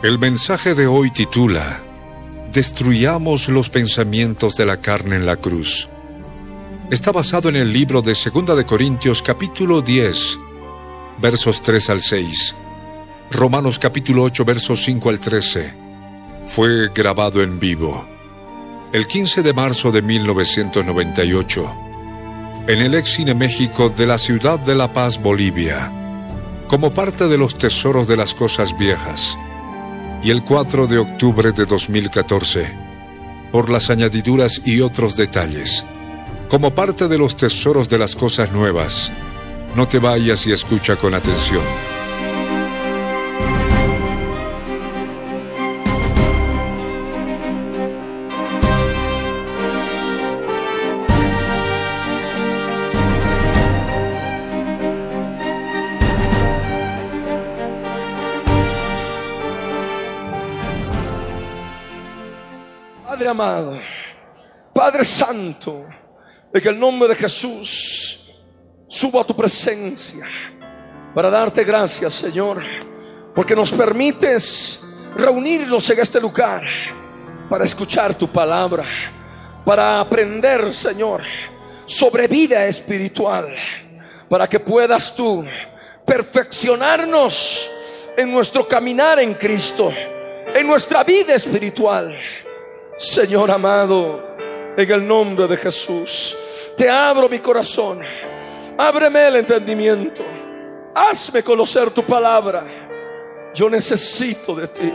El mensaje de hoy titula Destruyamos los pensamientos de la carne en la cruz. Está basado en el libro de 2 de Corintios capítulo 10, versos 3 al 6. Romanos capítulo 8, versos 5 al 13. Fue grabado en vivo el 15 de marzo de 1998 en el ex Cine México de la ciudad de La Paz, Bolivia, como parte de los tesoros de las cosas viejas y el 4 de octubre de 2014, por las añadiduras y otros detalles. Como parte de los tesoros de las cosas nuevas, no te vayas y escucha con atención. Amado, Padre Santo, en el nombre de Jesús, subo a tu presencia para darte gracias, Señor, porque nos permites reunirnos en este lugar para escuchar tu palabra, para aprender, Señor, sobre vida espiritual, para que puedas tú perfeccionarnos en nuestro caminar en Cristo, en nuestra vida espiritual. Señor amado, en el nombre de Jesús, te abro mi corazón, ábreme el entendimiento, hazme conocer tu palabra. Yo necesito de ti,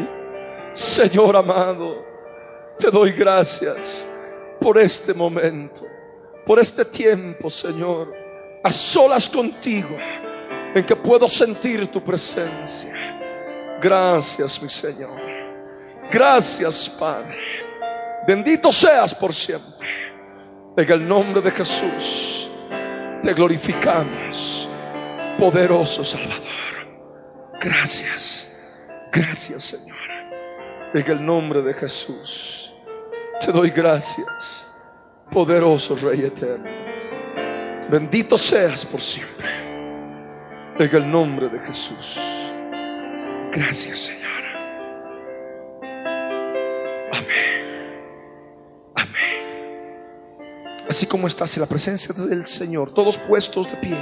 Señor amado, te doy gracias por este momento, por este tiempo, Señor, a solas contigo, en que puedo sentir tu presencia. Gracias, mi Señor. Gracias, Padre. Bendito seas por siempre. En el nombre de Jesús te glorificamos, poderoso Salvador. Gracias, gracias Señor. En el nombre de Jesús te doy gracias, poderoso Rey eterno. Bendito seas por siempre. En el nombre de Jesús. Gracias Señor. Así como estás en la presencia del Señor, todos puestos de pie.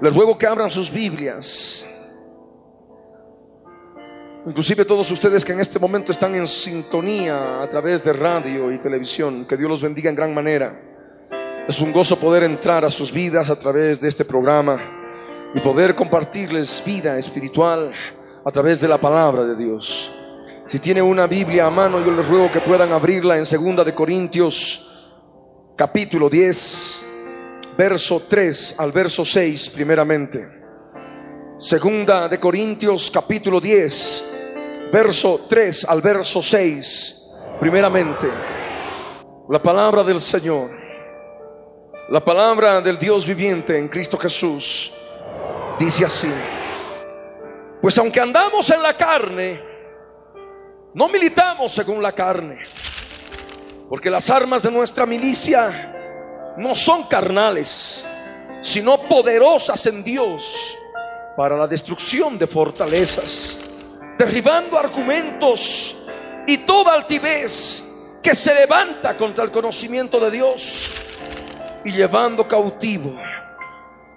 Les ruego que abran sus Biblias. Inclusive todos ustedes que en este momento están en sintonía a través de radio y televisión, que Dios los bendiga en gran manera. Es un gozo poder entrar a sus vidas a través de este programa y poder compartirles vida espiritual a través de la palabra de Dios. Si tiene una Biblia a mano, yo les ruego que puedan abrirla en segunda de Corintios capítulo 10, verso 3 al verso 6 primeramente. Segunda de Corintios capítulo 10, verso 3 al verso 6 primeramente. La palabra del Señor, la palabra del Dios viviente en Cristo Jesús, dice así. Pues aunque andamos en la carne, no militamos según la carne porque las armas de nuestra milicia no son carnales, sino poderosas en Dios para la destrucción de fortalezas, derribando argumentos y toda altivez que se levanta contra el conocimiento de Dios y llevando cautivo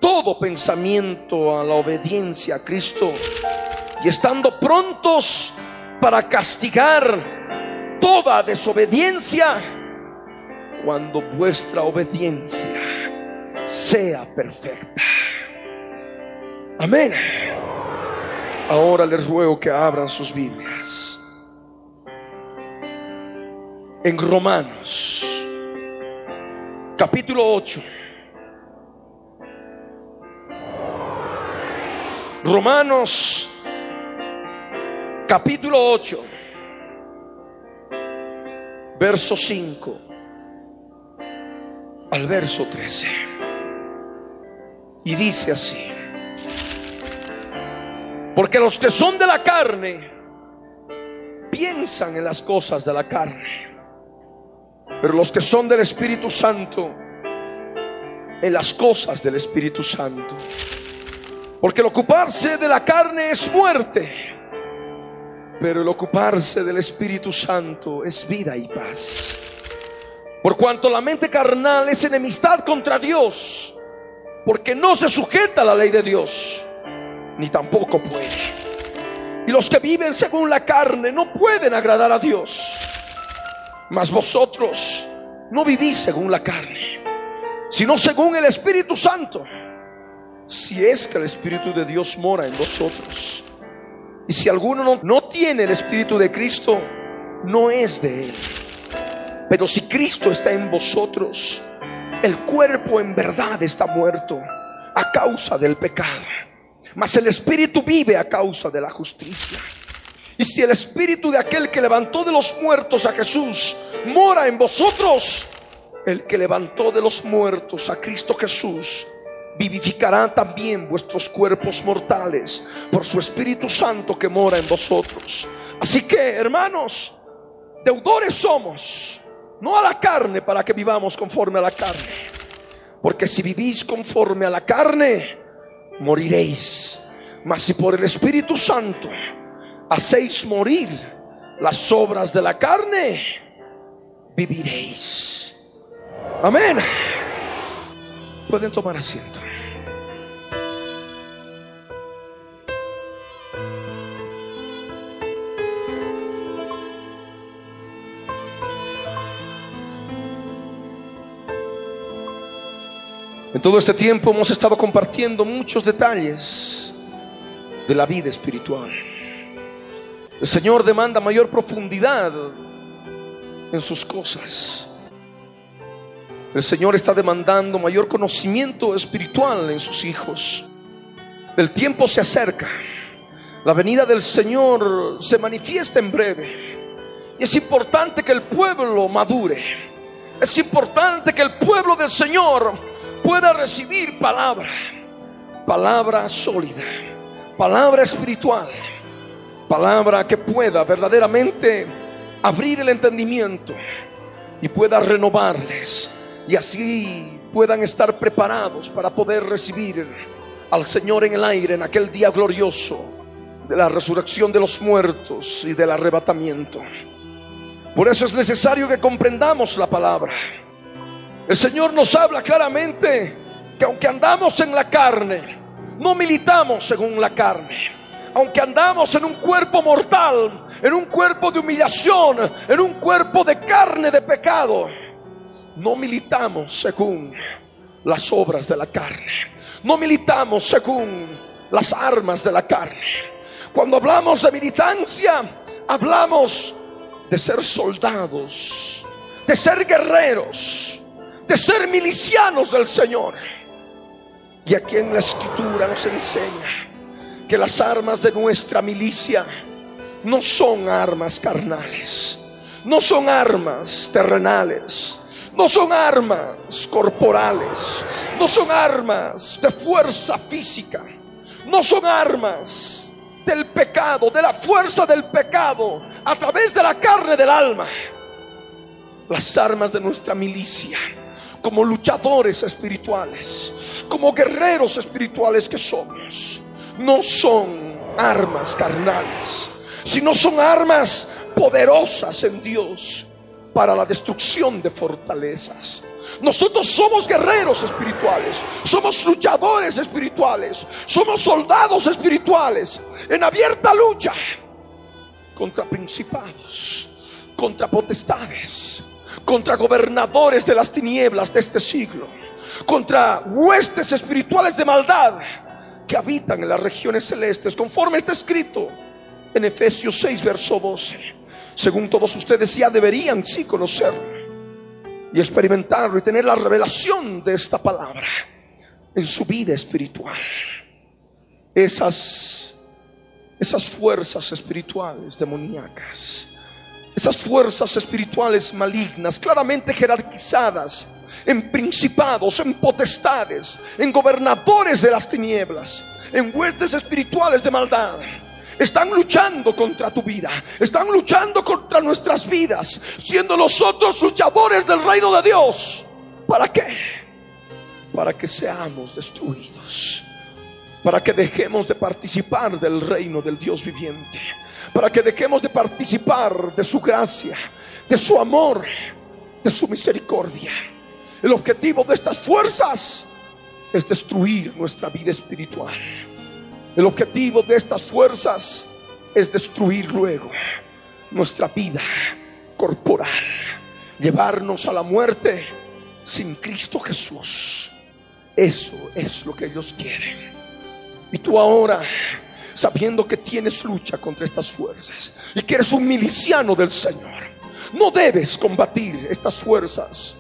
todo pensamiento a la obediencia a Cristo y estando prontos para castigar toda desobediencia cuando vuestra obediencia sea perfecta. Amén. Ahora les ruego que abran sus Biblias. En Romanos, capítulo 8. Romanos, capítulo 8 verso 5 al verso 13. Y dice así, porque los que son de la carne piensan en las cosas de la carne, pero los que son del Espíritu Santo, en las cosas del Espíritu Santo. Porque el ocuparse de la carne es muerte pero el ocuparse del Espíritu Santo es vida y paz. Por cuanto la mente carnal es enemistad contra Dios, porque no se sujeta a la ley de Dios, ni tampoco puede. Y los que viven según la carne no pueden agradar a Dios. Mas vosotros no vivís según la carne, sino según el Espíritu Santo. Si es que el Espíritu de Dios mora en vosotros. Y si alguno no, tiene el Espíritu de Cristo, no es de él. Pero si Cristo está en vosotros, el cuerpo en verdad está muerto a causa del pecado, mas el Espíritu vive a causa de la justicia. Y si el Espíritu de aquel que levantó de los muertos a Jesús mora en vosotros, el que levantó de los muertos a Cristo Jesús vivificará también vuestros cuerpos mortales por su Espíritu Santo que mora en vosotros. Así que, hermanos, deudores somos, no a la carne para que vivamos conforme a la carne. Porque si vivís conforme a la carne, moriréis. Mas si por el Espíritu Santo hacéis morir las obras de la carne, viviréis. Amén. Pueden tomar asiento. En todo este tiempo hemos estado compartiendo muchos detalles de la vida espiritual. El Señor demanda mayor profundidad en sus cosas. El Señor está demandando mayor conocimiento espiritual en sus hijos. El tiempo se acerca. La venida del Señor se manifiesta en breve. Y es importante que el pueblo madure. Es importante que el pueblo del Señor pueda recibir palabra. Palabra sólida. Palabra espiritual. Palabra que pueda verdaderamente abrir el entendimiento y pueda renovarles y así puedan estar preparados para poder recibir al Señor en el aire en aquel día glorioso de la resurrección de los muertos y del arrebatamiento. Por eso es necesario que comprendamos la palabra. El Señor nos habla claramente que aunque andamos en la carne, no militamos según la carne. Aunque andamos en un cuerpo mortal, en un cuerpo de humillación, en un cuerpo de carne de pecado, no militamos según las obras de la carne. No militamos según las armas de la carne. Cuando hablamos de militancia, hablamos de ser soldados, de ser guerreros, de ser milicianos del Señor. Y aquí en la escritura nos enseña que las armas de nuestra milicia no son armas carnales, no son armas terrenales, no son armas corporales, no son armas de fuerza física, no son armas del pecado, de la fuerza del pecado a través de la carne del alma. Las armas de nuestra milicia, como luchadores espirituales, como guerreros espirituales que somos, no son armas carnales, sino son armas poderosas en Dios para la destrucción de fortalezas. Nosotros somos guerreros espirituales, somos luchadores espirituales, somos soldados espirituales en abierta lucha contra principados, contra potestades, contra gobernadores de las tinieblas de este siglo, contra huestes espirituales de maldad que habitan en las regiones celestes, conforme está escrito en Efesios 6, verso 12 según todos ustedes ya deberían sí conocerlo y experimentarlo y tener la revelación de esta palabra en su vida espiritual. esas, esas fuerzas espirituales demoníacas, esas fuerzas espirituales malignas, claramente jerarquizadas en principados, en potestades, en gobernadores de las tinieblas, en huestes espirituales de maldad. Están luchando contra tu vida, están luchando contra nuestras vidas, siendo nosotros luchadores del reino de Dios. ¿Para qué? Para que seamos destruidos, para que dejemos de participar del reino del Dios viviente, para que dejemos de participar de su gracia, de su amor, de su misericordia. El objetivo de estas fuerzas es destruir nuestra vida espiritual. El objetivo de estas fuerzas es destruir luego nuestra vida corporal, llevarnos a la muerte sin Cristo Jesús. Eso es lo que ellos quieren. Y tú ahora, sabiendo que tienes lucha contra estas fuerzas y que eres un miliciano del Señor, no debes combatir estas fuerzas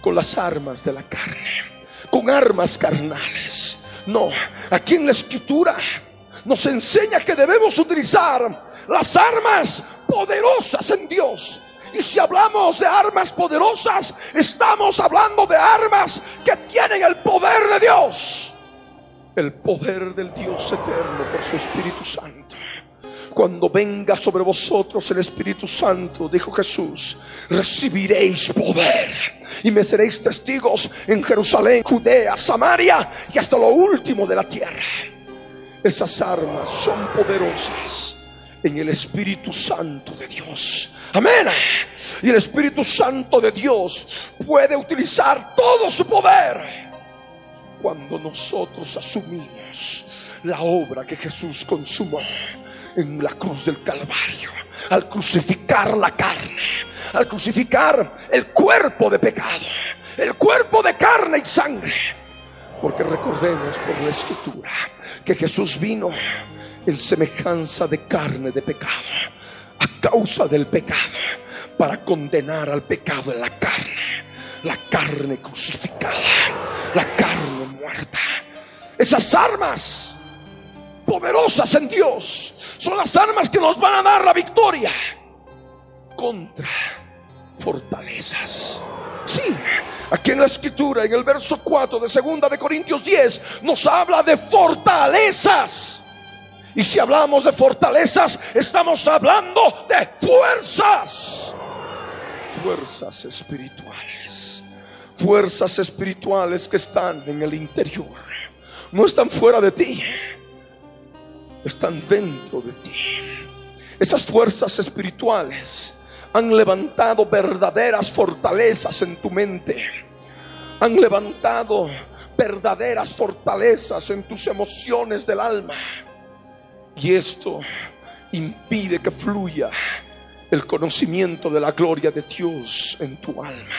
con las armas de la carne, con armas carnales. No, aquí en la escritura nos enseña que debemos utilizar las armas poderosas en Dios. Y si hablamos de armas poderosas, estamos hablando de armas que tienen el poder de Dios. El poder del Dios eterno por su Espíritu Santo cuando venga sobre vosotros el Espíritu Santo, dijo Jesús, recibiréis poder y me seréis testigos en Jerusalén, Judea, Samaria y hasta lo último de la tierra. Esas armas son poderosas en el Espíritu Santo de Dios. Amén. Y el Espíritu Santo de Dios puede utilizar todo su poder cuando nosotros asumimos la obra que Jesús consumó en la cruz del Calvario, al crucificar la carne, al crucificar el cuerpo de pecado, el cuerpo de carne y sangre. Porque recordemos por la escritura que Jesús vino en semejanza de carne de pecado, a causa del pecado, para condenar al pecado en la carne, la carne crucificada, la carne muerta. Esas armas poderosas en Dios son las armas que nos van a dar la victoria contra fortalezas. Sí, aquí en la escritura, en el verso 4 de segunda de Corintios 10, nos habla de fortalezas. Y si hablamos de fortalezas, estamos hablando de fuerzas. Fuerzas espirituales. Fuerzas espirituales que están en el interior. No están fuera de ti están dentro de ti. Esas fuerzas espirituales han levantado verdaderas fortalezas en tu mente. Han levantado verdaderas fortalezas en tus emociones del alma. Y esto impide que fluya el conocimiento de la gloria de Dios en tu alma.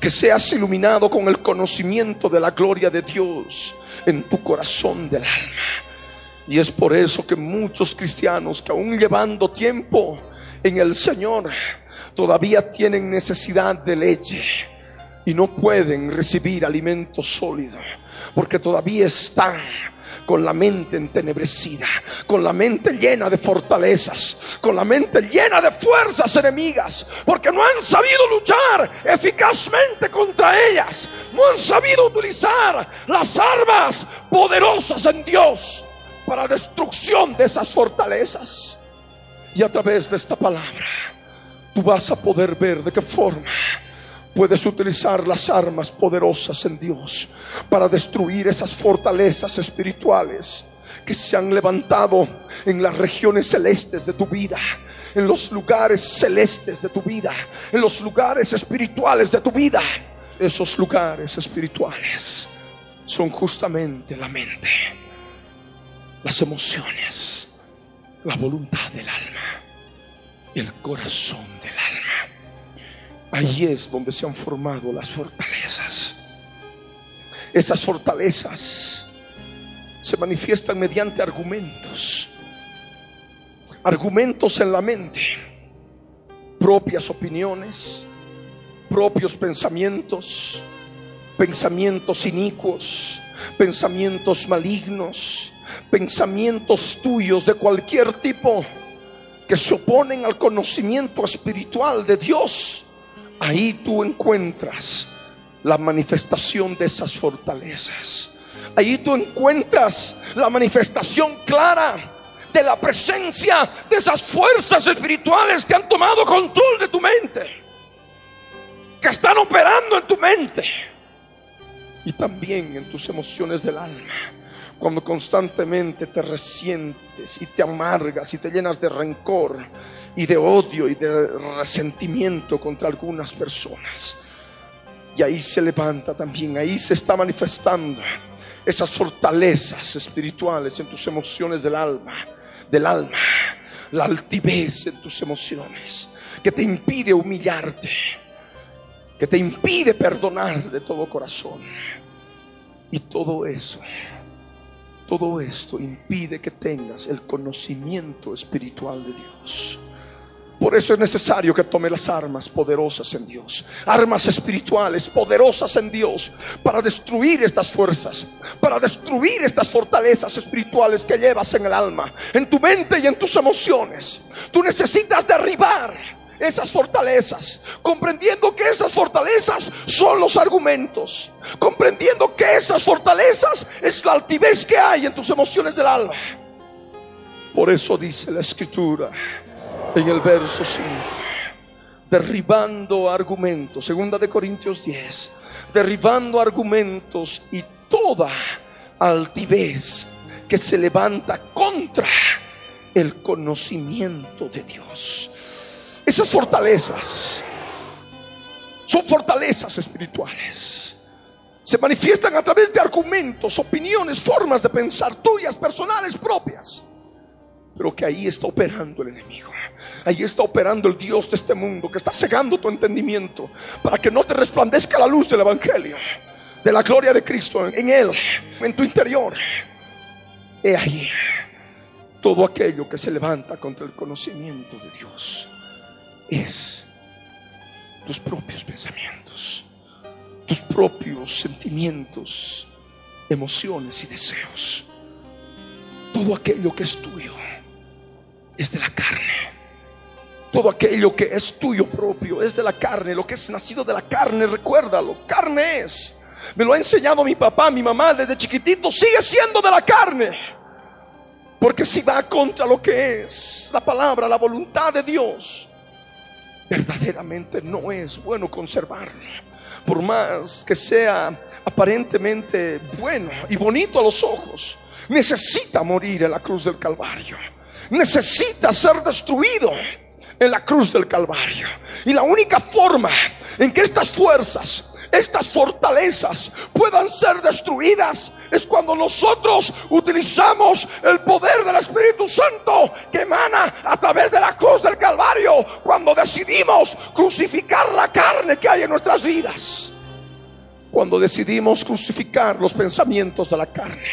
Que seas iluminado con el conocimiento de la gloria de Dios en tu corazón del alma y es por eso que muchos cristianos que aún llevando tiempo en el Señor, todavía tienen necesidad de leche y no pueden recibir alimento sólido, porque todavía están con la mente entenebrecida, con la mente llena de fortalezas, con la mente llena de fuerzas enemigas, porque no han sabido luchar eficazmente contra ellas, no han sabido utilizar las armas poderosas en Dios para destrucción de esas fortalezas. Y a través de esta palabra, tú vas a poder ver de qué forma puedes utilizar las armas poderosas en Dios para destruir esas fortalezas espirituales que se han levantado en las regiones celestes de tu vida, en los lugares celestes de tu vida, en los lugares espirituales de tu vida. Esos lugares espirituales son justamente la mente las emociones, la voluntad del alma el corazón del alma. Allí es donde se han formado las fortalezas. Esas fortalezas se manifiestan mediante argumentos. Argumentos en la mente, propias opiniones, propios pensamientos, pensamientos inicuos, pensamientos malignos, pensamientos tuyos de cualquier tipo que se oponen al conocimiento espiritual de Dios, ahí tú encuentras la manifestación de esas fortalezas. Ahí tú encuentras la manifestación clara de la presencia de esas fuerzas espirituales que han tomado control de tu mente, que están operando en tu mente y también en tus emociones del alma. Cuando constantemente te resientes y te amargas y te llenas de rencor y de odio y de resentimiento contra algunas personas. Y ahí se levanta también, ahí se está manifestando esas fortalezas espirituales en tus emociones del alma, del alma, la altivez en tus emociones, que te impide humillarte, que te impide perdonar de todo corazón. Y todo eso, todo esto impide que tengas el conocimiento espiritual de Dios. Por eso es necesario que tome las armas poderosas en Dios, armas espirituales poderosas en Dios, para destruir estas fuerzas, para destruir estas fortalezas espirituales que llevas en el alma, en tu mente y en tus emociones. Tú necesitas derribar esas fortalezas, comprendiendo que esas fortalezas son los argumentos, comprendiendo que esas fortalezas es la altivez que hay en tus emociones del alma. Por eso dice la escritura, en el verso 5, derribando argumentos, segunda de Corintios 10, derribando argumentos y toda altivez que se levanta contra el conocimiento de Dios. Esas fortalezas son fortalezas espirituales. Se manifiestan a través de argumentos, opiniones, formas de pensar tuyas, personales, propias. Pero que ahí está operando el enemigo. Ahí está operando el Dios de este mundo que está cegando tu entendimiento para que no te resplandezca la luz del Evangelio, de la gloria de Cristo en Él, en tu interior. He ahí todo aquello que se levanta contra el conocimiento de Dios es tus propios pensamientos, tus propios sentimientos, emociones y deseos. Todo aquello que es tuyo es de la carne. Todo aquello que es tuyo propio es de la carne. Lo que es nacido de la carne, recuérdalo, carne es. Me lo ha enseñado mi papá, mi mamá desde chiquitito, sigue siendo de la carne. Porque si va contra lo que es la palabra, la voluntad de Dios, verdaderamente no es bueno conservarlo. Por más que sea aparentemente bueno y bonito a los ojos, necesita morir en la cruz del Calvario. Necesita ser destruido en la cruz del Calvario. Y la única forma en que estas fuerzas, estas fortalezas puedan ser destruidas es cuando nosotros utilizamos el poder del Espíritu Santo que emana a través de la cruz del Calvario, cuando decidimos crucificar la carne que hay en nuestras vidas. Cuando decidimos crucificar los pensamientos de la carne.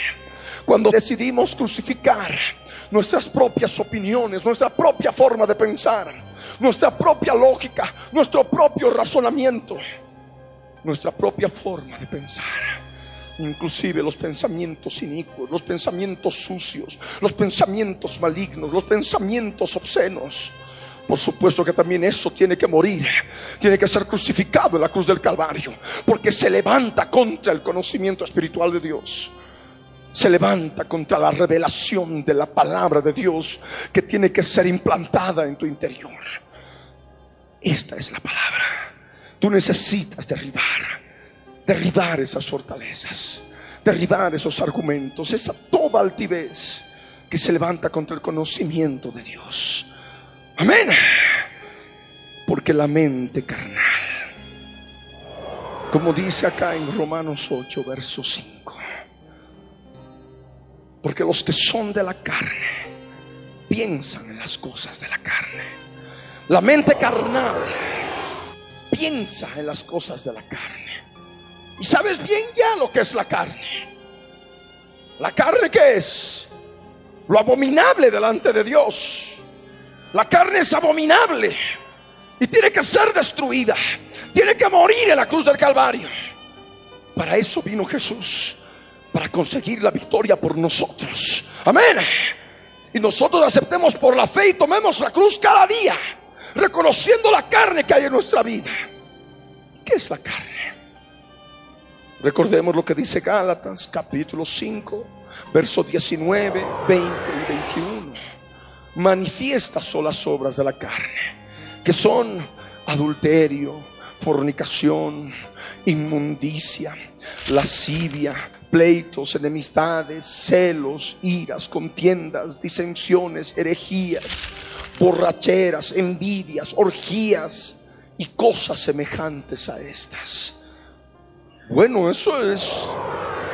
Cuando decidimos crucificar nuestras propias opiniones, nuestra propia forma de pensar, nuestra propia lógica, nuestro propio razonamiento, nuestra propia forma de pensar. Inclusive los pensamientos inicuos, los pensamientos sucios, los pensamientos malignos, los pensamientos obscenos. Por supuesto que también eso tiene que morir, tiene que ser crucificado en la cruz del Calvario, porque se levanta contra el conocimiento espiritual de Dios se levanta contra la revelación de la palabra de Dios que tiene que ser implantada en tu interior. Esta es la palabra. Tú necesitas derribar, derribar esas fortalezas, derribar esos argumentos, esa toda altivez que se levanta contra el conocimiento de Dios. Amén. Porque la mente carnal, como dice acá en Romanos 8, verso 5, porque los que son de la carne piensan en las cosas de la carne. La mente carnal piensa en las cosas de la carne. Y sabes bien ya lo que es la carne. La carne que es lo abominable delante de Dios. La carne es abominable y tiene que ser destruida. Tiene que morir en la cruz del Calvario. Para eso vino Jesús para conseguir la victoria por nosotros. Amén. Y nosotros aceptemos por la fe y tomemos la cruz cada día, reconociendo la carne que hay en nuestra vida. ¿Qué es la carne? Recordemos lo que dice Gálatas capítulo 5, versos 19, 20 y 21. Manifiesta son las obras de la carne, que son adulterio, fornicación, inmundicia, lascivia, pleitos, enemistades, celos, iras, contiendas, disensiones, herejías, borracheras, envidias, orgías y cosas semejantes a estas. Bueno, eso es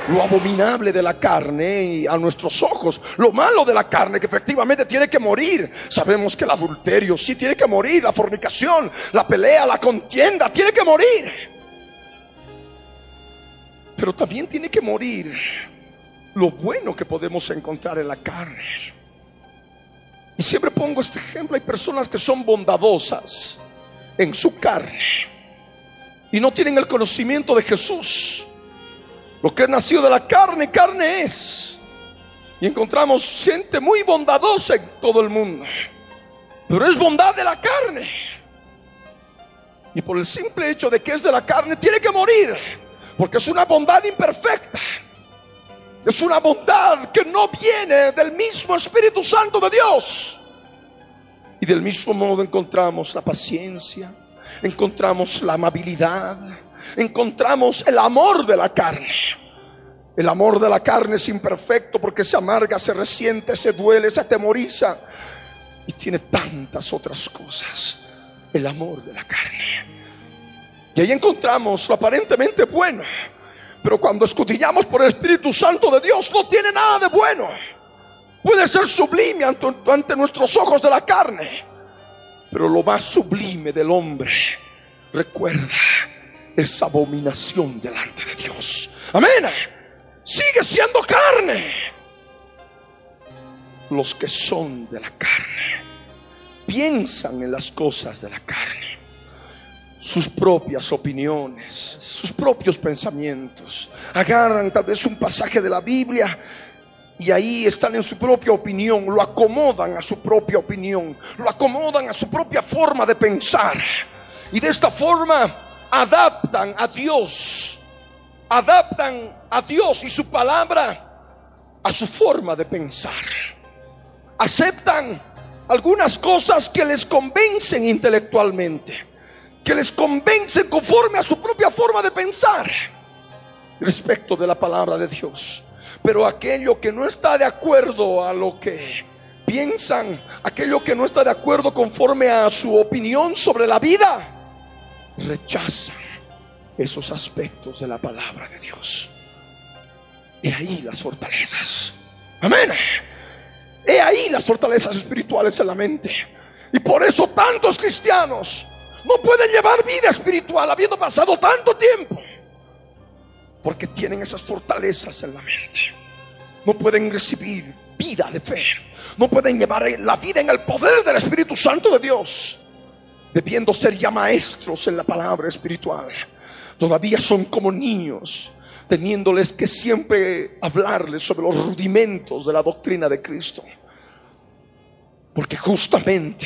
lo abominable de la carne y a nuestros ojos, lo malo de la carne que efectivamente tiene que morir. Sabemos que el adulterio sí tiene que morir, la fornicación, la pelea, la contienda, tiene que morir. Pero también tiene que morir lo bueno que podemos encontrar en la carne. Y siempre pongo este ejemplo, hay personas que son bondadosas en su carne y no tienen el conocimiento de Jesús. Lo que es nacido de la carne, carne es. Y encontramos gente muy bondadosa en todo el mundo. Pero es bondad de la carne. Y por el simple hecho de que es de la carne, tiene que morir. Porque es una bondad imperfecta. Es una bondad que no viene del mismo Espíritu Santo de Dios. Y del mismo modo encontramos la paciencia, encontramos la amabilidad, encontramos el amor de la carne. El amor de la carne es imperfecto porque se amarga, se resiente, se duele, se atemoriza y tiene tantas otras cosas. El amor de la carne. Y ahí encontramos lo aparentemente bueno. Pero cuando escudillamos por el Espíritu Santo de Dios, no tiene nada de bueno. Puede ser sublime ante, ante nuestros ojos de la carne. Pero lo más sublime del hombre, recuerda, es abominación delante de Dios. Amén. Sigue siendo carne. Los que son de la carne piensan en las cosas de la carne sus propias opiniones, sus propios pensamientos. Agarran tal vez un pasaje de la Biblia y ahí están en su propia opinión, lo acomodan a su propia opinión, lo acomodan a su propia forma de pensar. Y de esta forma adaptan a Dios, adaptan a Dios y su palabra a su forma de pensar. Aceptan algunas cosas que les convencen intelectualmente que les convence conforme a su propia forma de pensar respecto de la palabra de Dios. Pero aquello que no está de acuerdo a lo que piensan, aquello que no está de acuerdo conforme a su opinión sobre la vida, rechazan esos aspectos de la palabra de Dios. Y ahí las fortalezas. Amén. He ahí las fortalezas espirituales en la mente. Y por eso tantos cristianos no pueden llevar vida espiritual habiendo pasado tanto tiempo. Porque tienen esas fortalezas en la mente. No pueden recibir vida de fe. No pueden llevar la vida en el poder del Espíritu Santo de Dios. Debiendo ser ya maestros en la palabra espiritual. Todavía son como niños teniéndoles que siempre hablarles sobre los rudimentos de la doctrina de Cristo. Porque justamente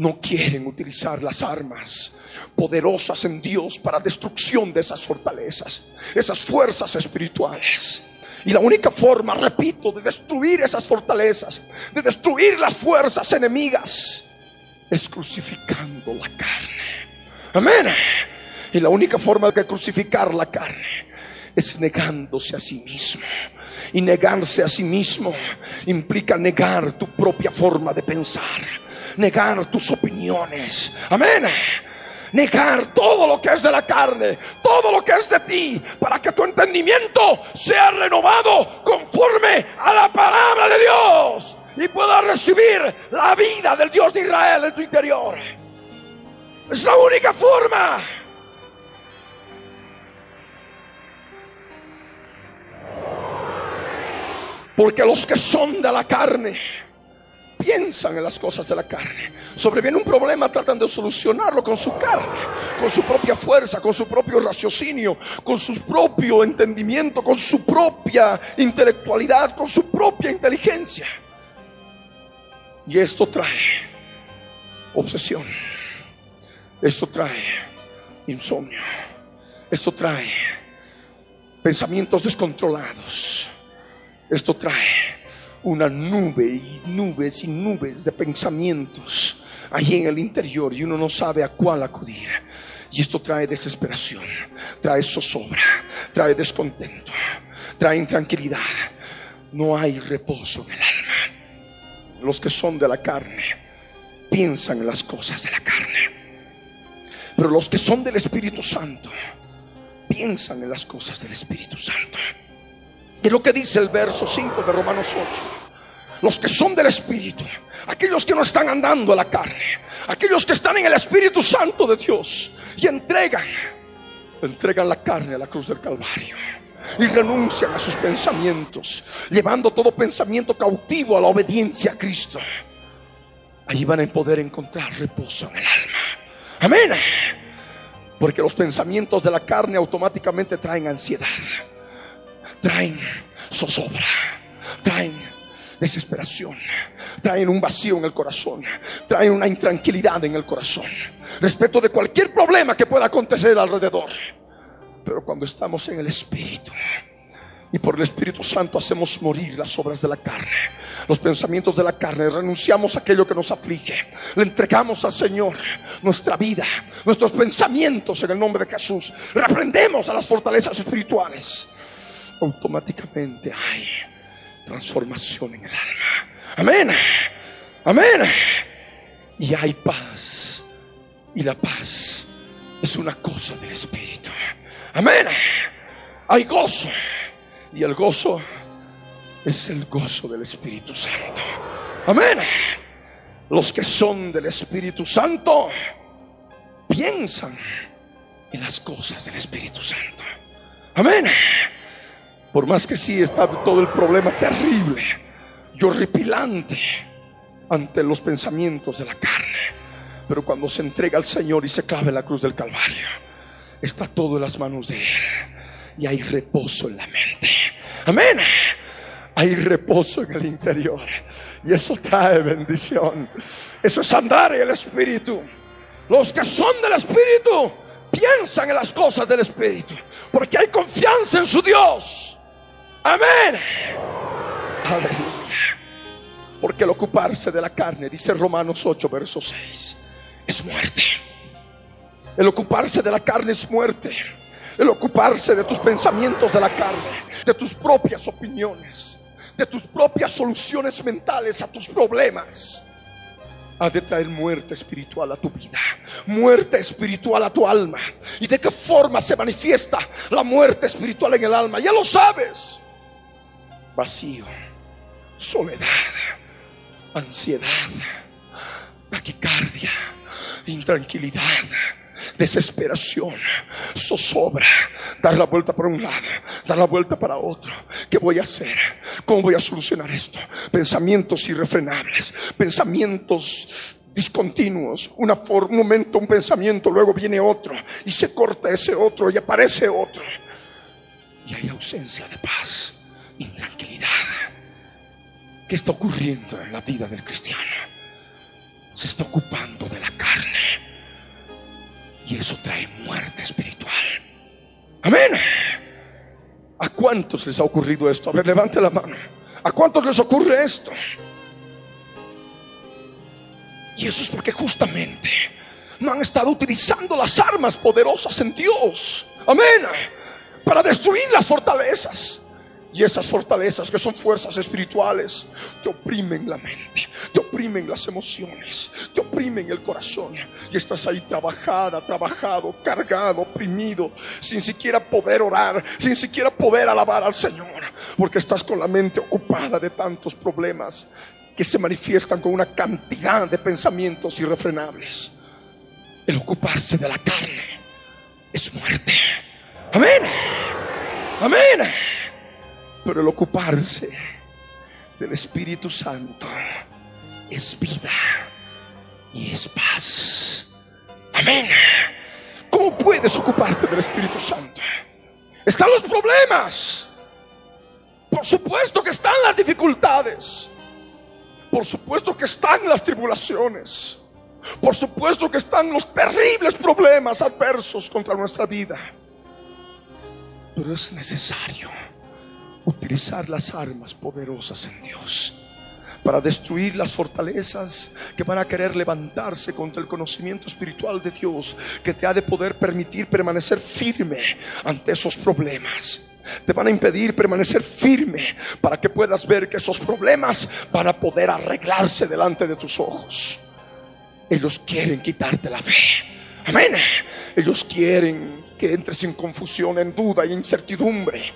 no quieren utilizar las armas poderosas en Dios para destrucción de esas fortalezas, esas fuerzas espirituales. Y la única forma, repito, de destruir esas fortalezas, de destruir las fuerzas enemigas, es crucificando la carne. Amén. Y la única forma de crucificar la carne es negándose a sí mismo. Y negarse a sí mismo implica negar tu propia forma de pensar negar tus opiniones. Amén. Negar todo lo que es de la carne, todo lo que es de ti, para que tu entendimiento sea renovado conforme a la palabra de Dios y puedas recibir la vida del Dios de Israel en tu interior. Es la única forma. Porque los que son de la carne, piensan en las cosas de la carne. Sobreviene un problema, tratan de solucionarlo con su carne, con su propia fuerza, con su propio raciocinio, con su propio entendimiento, con su propia intelectualidad, con su propia inteligencia. Y esto trae obsesión. Esto trae insomnio. Esto trae pensamientos descontrolados. Esto trae una nube y nubes y nubes de pensamientos allí en el interior y uno no sabe a cuál acudir. Y esto trae desesperación, trae zozobra, trae descontento, trae intranquilidad. No hay reposo en el alma. Los que son de la carne piensan en las cosas de la carne. Pero los que son del Espíritu Santo piensan en las cosas del Espíritu Santo. Y lo que dice el verso 5 de Romanos 8. Los que son del Espíritu, aquellos que no están andando a la carne, aquellos que están en el Espíritu Santo de Dios y entregan, entregan la carne a la cruz del Calvario y renuncian a sus pensamientos, llevando todo pensamiento cautivo a la obediencia a Cristo. Allí van a poder encontrar reposo en el alma. Amén. Porque los pensamientos de la carne automáticamente traen ansiedad traen zozobra, traen desesperación, traen un vacío en el corazón, traen una intranquilidad en el corazón, respecto de cualquier problema que pueda acontecer alrededor. Pero cuando estamos en el Espíritu y por el Espíritu Santo hacemos morir las obras de la carne, los pensamientos de la carne, renunciamos a aquello que nos aflige, le entregamos al Señor nuestra vida, nuestros pensamientos en el nombre de Jesús, reprendemos a las fortalezas espirituales automáticamente hay transformación en el alma. Amén. Amén. Y hay paz. Y la paz es una cosa del Espíritu. Amén. Hay gozo. Y el gozo es el gozo del Espíritu Santo. Amén. Los que son del Espíritu Santo piensan en las cosas del Espíritu Santo. Amén. Por más que sí está todo el problema terrible y horripilante ante los pensamientos de la carne. Pero cuando se entrega al Señor y se clave en la cruz del Calvario, está todo en las manos de Él. Y hay reposo en la mente. Amén. Hay reposo en el interior. Y eso trae bendición. Eso es andar en el Espíritu. Los que son del Espíritu piensan en las cosas del Espíritu. Porque hay confianza en su Dios. Amén. Aleluya. Porque el ocuparse de la carne, dice Romanos 8, verso 6, es muerte. El ocuparse de la carne es muerte. El ocuparse de tus pensamientos de la carne, de tus propias opiniones, de tus propias soluciones mentales a tus problemas, ha de traer muerte espiritual a tu vida, muerte espiritual a tu alma. ¿Y de qué forma se manifiesta la muerte espiritual en el alma? Ya lo sabes vacío, soledad, ansiedad, taquicardia, intranquilidad, desesperación, zozobra, dar la vuelta para un lado, dar la vuelta para otro. ¿Qué voy a hacer? ¿Cómo voy a solucionar esto? Pensamientos irrefrenables, pensamientos discontinuos, una un momento un pensamiento, luego viene otro y se corta ese otro y aparece otro. Y hay ausencia de paz intranquilidad. ¿Qué está ocurriendo en la vida del cristiano? Se está ocupando de la carne. Y eso trae muerte espiritual. Amén. ¿A cuántos les ha ocurrido esto? A ver, levante la mano. ¿A cuántos les ocurre esto? Y eso es porque justamente no han estado utilizando las armas poderosas en Dios. Amén. Para destruir las fortalezas. Y esas fortalezas que son fuerzas espirituales te oprimen la mente, te oprimen las emociones, te oprimen el corazón. Y estás ahí trabajada, trabajado, cargado, oprimido, sin siquiera poder orar, sin siquiera poder alabar al Señor, porque estás con la mente ocupada de tantos problemas que se manifiestan con una cantidad de pensamientos irrefrenables. El ocuparse de la carne es muerte. Amén. Amén. Pero el ocuparse del Espíritu Santo es vida y es paz. Amén. ¿Cómo puedes ocuparte del Espíritu Santo? Están los problemas. Por supuesto que están las dificultades. Por supuesto que están las tribulaciones. Por supuesto que están los terribles problemas adversos contra nuestra vida. Pero es necesario utilizar las armas poderosas en Dios para destruir las fortalezas que van a querer levantarse contra el conocimiento espiritual de Dios, que te ha de poder permitir permanecer firme ante esos problemas. Te van a impedir permanecer firme para que puedas ver que esos problemas van a poder arreglarse delante de tus ojos. Ellos quieren quitarte la fe. Amén. Ellos quieren que entres en confusión, en duda y incertidumbre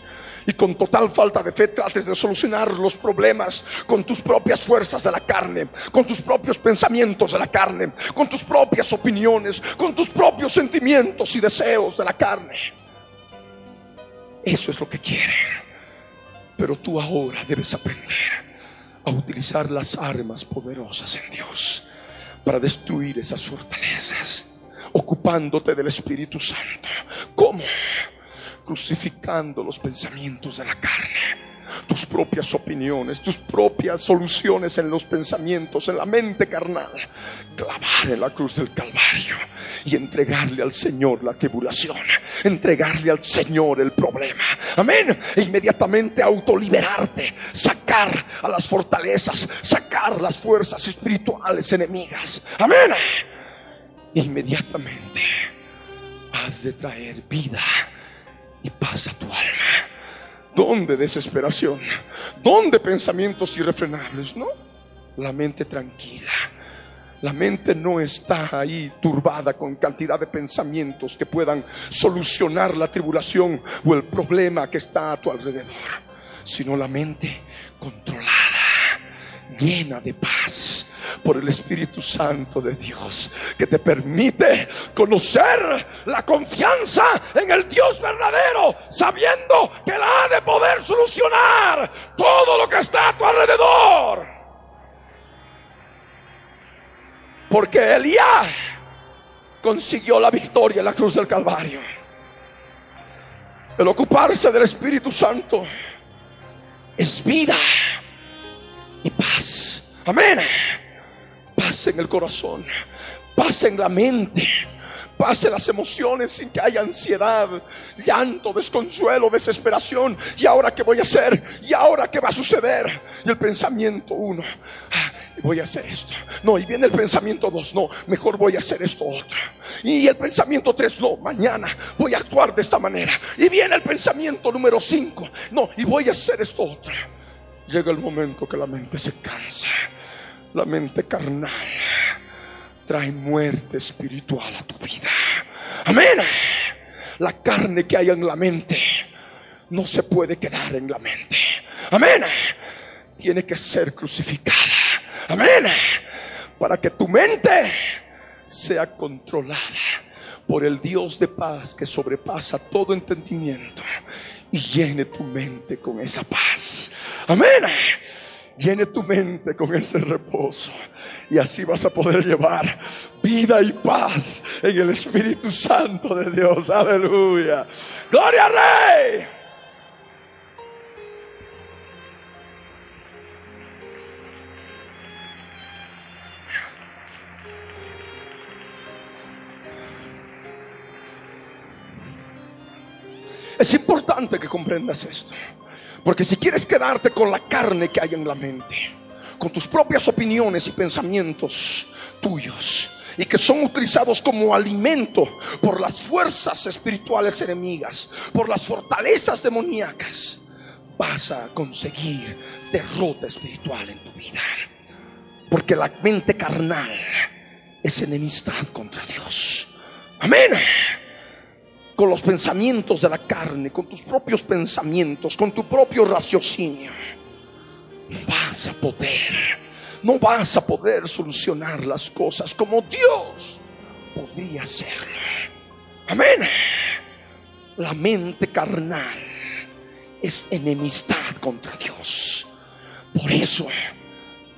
y con total falta de fe trates de solucionar los problemas con tus propias fuerzas de la carne, con tus propios pensamientos de la carne, con tus propias opiniones, con tus propios sentimientos y deseos de la carne. Eso es lo que quieren. Pero tú ahora debes aprender a utilizar las armas poderosas en Dios para destruir esas fortalezas, ocupándote del Espíritu Santo. ¿Cómo? Crucificando los pensamientos de la carne tus propias opiniones, tus propias soluciones en los pensamientos, en la mente carnal, clavar en la cruz del Calvario y entregarle al Señor la tribulación, entregarle al Señor el problema. Amén. E inmediatamente autoliberarte, sacar a las fortalezas, sacar las fuerzas espirituales enemigas. Amén. Inmediatamente has de traer vida y pasa tu alma. ¿Dónde desesperación? ¿Dónde pensamientos irrefrenables? No, la mente tranquila. La mente no está ahí turbada con cantidad de pensamientos que puedan solucionar la tribulación o el problema que está a tu alrededor, sino la mente controlada, llena de paz por el Espíritu Santo de Dios, que te permite conocer la confianza en el Dios verdadero, sabiendo que la ha de poder solucionar todo lo que está a tu alrededor. Porque Elías consiguió la victoria en la cruz del Calvario. El ocuparse del Espíritu Santo es vida y paz. Amén paz en el corazón, paz en la mente, paz en las emociones sin que haya ansiedad, llanto, desconsuelo, desesperación. ¿Y ahora qué voy a hacer? ¿Y ahora qué va a suceder? Y el pensamiento uno, ah, voy a hacer esto. No, y viene el pensamiento dos, no, mejor voy a hacer esto otro. Y el pensamiento tres, no, mañana voy a actuar de esta manera. Y viene el pensamiento número cinco, no, y voy a hacer esto otro. Llega el momento que la mente se cansa la mente carnal trae muerte espiritual a tu vida. Amén. La carne que hay en la mente no se puede quedar en la mente. Amén. Tiene que ser crucificada. Amén. Para que tu mente sea controlada por el Dios de paz que sobrepasa todo entendimiento y llene tu mente con esa paz. Amén. Llene tu mente con ese reposo. Y así vas a poder llevar vida y paz en el Espíritu Santo de Dios. Aleluya. Gloria al Rey. Es importante que comprendas esto. Porque si quieres quedarte con la carne que hay en la mente, con tus propias opiniones y pensamientos tuyos, y que son utilizados como alimento por las fuerzas espirituales enemigas, por las fortalezas demoníacas, vas a conseguir derrota espiritual en tu vida. Porque la mente carnal es enemistad contra Dios. Amén con los pensamientos de la carne, con tus propios pensamientos, con tu propio raciocinio, no vas a poder, no vas a poder solucionar las cosas como Dios podría hacerlo. Amén. La mente carnal es enemistad contra Dios. Por eso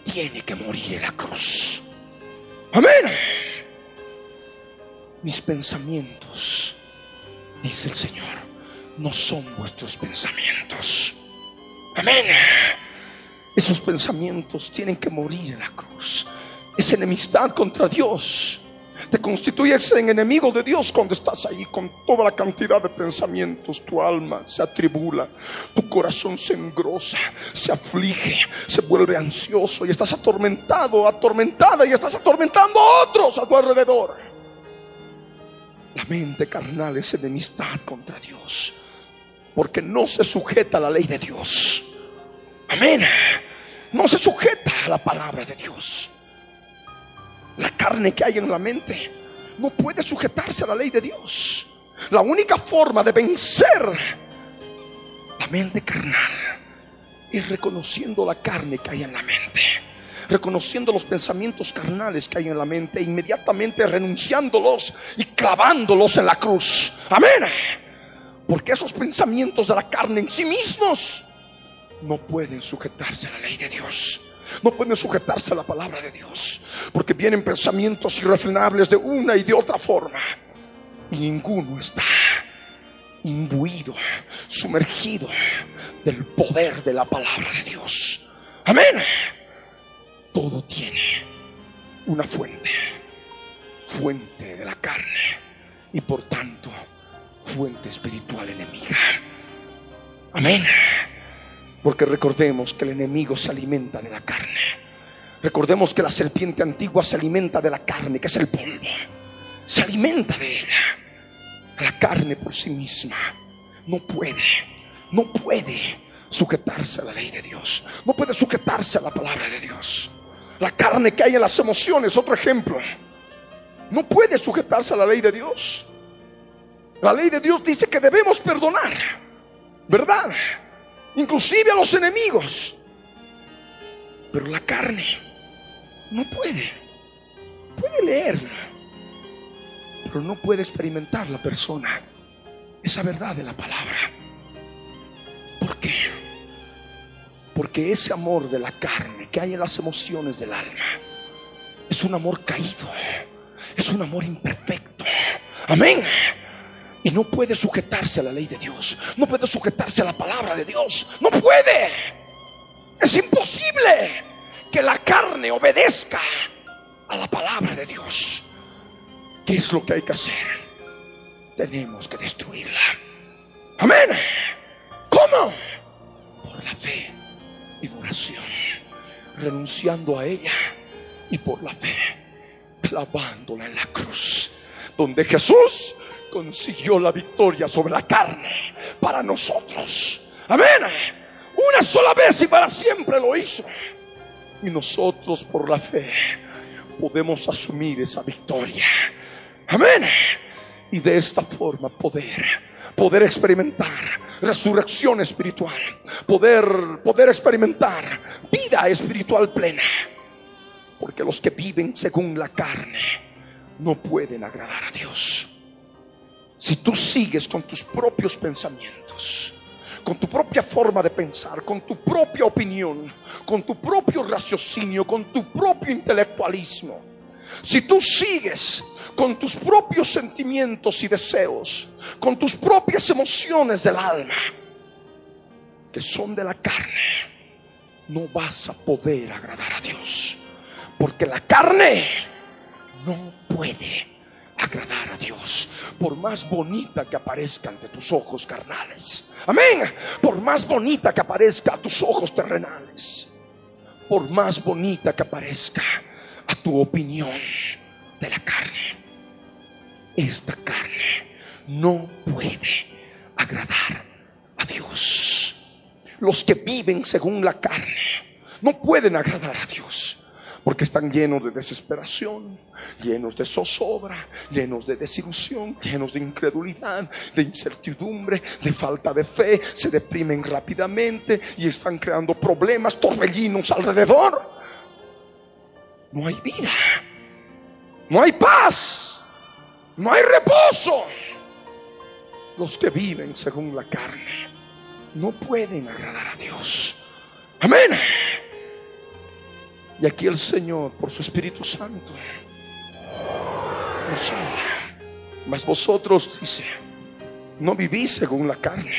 tiene que morir en la cruz. Amén. Mis pensamientos, dice el Señor, no son vuestros pensamientos. Amén. Esos pensamientos tienen que morir en la cruz. Es enemistad contra Dios. Te constituyes en enemigo de Dios cuando estás ahí con toda la cantidad de pensamientos. Tu alma se atribula, tu corazón se engrosa, se aflige, se vuelve ansioso y estás atormentado, atormentada y estás atormentando a otros a tu alrededor. La mente carnal es enemistad contra Dios porque no se sujeta a la ley de Dios. Amén. No se sujeta a la palabra de Dios. La carne que hay en la mente no puede sujetarse a la ley de Dios. La única forma de vencer la mente carnal es reconociendo la carne que hay en la mente, reconociendo los pensamientos carnales que hay en la mente, inmediatamente renunciándolos y clavándolos en la cruz. Amén. Porque esos pensamientos de la carne en sí mismos no pueden sujetarse a la ley de Dios. No pueden sujetarse a la palabra de Dios. Porque vienen pensamientos irrefrenables de una y de otra forma. Y ninguno está imbuido, sumergido del poder de la palabra de Dios. Amén. Todo tiene una fuente. Fuente de la carne. Y por tanto, fuente espiritual enemiga. Amén. Porque recordemos que el enemigo se alimenta de la carne. Recordemos que la serpiente antigua se alimenta de la carne, que es el polvo. Se alimenta de ella. La carne por sí misma no puede, no puede sujetarse a la ley de Dios. No puede sujetarse a la palabra de Dios. La carne que hay en las emociones, otro ejemplo, no puede sujetarse a la ley de Dios. La ley de Dios dice que debemos perdonar, ¿verdad? inclusive a los enemigos. Pero la carne no puede. Puede leerla, pero no puede experimentar la persona esa verdad de la palabra. ¿Por qué? Porque ese amor de la carne que hay en las emociones del alma es un amor caído, es un amor imperfecto. Amén y no puede sujetarse a la ley de Dios. No puede sujetarse a la palabra de Dios. No puede. Es imposible que la carne obedezca a la palabra de Dios. ¿Qué es lo que hay que hacer? Tenemos que destruirla. Amén. ¿Cómo? Por la fe y oración. Renunciando a ella y por la fe clavándola en la cruz. Donde Jesús consiguió la victoria sobre la carne para nosotros. Amén. Una sola vez y para siempre lo hizo. Y nosotros por la fe podemos asumir esa victoria. Amén. Y de esta forma poder poder experimentar resurrección espiritual, poder poder experimentar vida espiritual plena. Porque los que viven según la carne no pueden agradar a Dios. Si tú sigues con tus propios pensamientos, con tu propia forma de pensar, con tu propia opinión, con tu propio raciocinio, con tu propio intelectualismo, si tú sigues con tus propios sentimientos y deseos, con tus propias emociones del alma, que son de la carne, no vas a poder agradar a Dios. Porque la carne no puede agradar a Dios, por más bonita que aparezca ante tus ojos carnales. Amén. Por más bonita que aparezca a tus ojos terrenales. Por más bonita que aparezca a tu opinión de la carne. Esta carne no puede agradar a Dios. Los que viven según la carne no pueden agradar a Dios porque están llenos de desesperación, llenos de zozobra, llenos de desilusión, llenos de incredulidad, de incertidumbre, de falta de fe, se deprimen rápidamente y están creando problemas, torbellinos alrededor. No hay vida, no hay paz, no hay reposo. Los que viven según la carne no pueden agradar a Dios. Amén. Y aquí el Señor, por su Espíritu Santo, nos habla. Mas vosotros, dice, no vivís según la carne.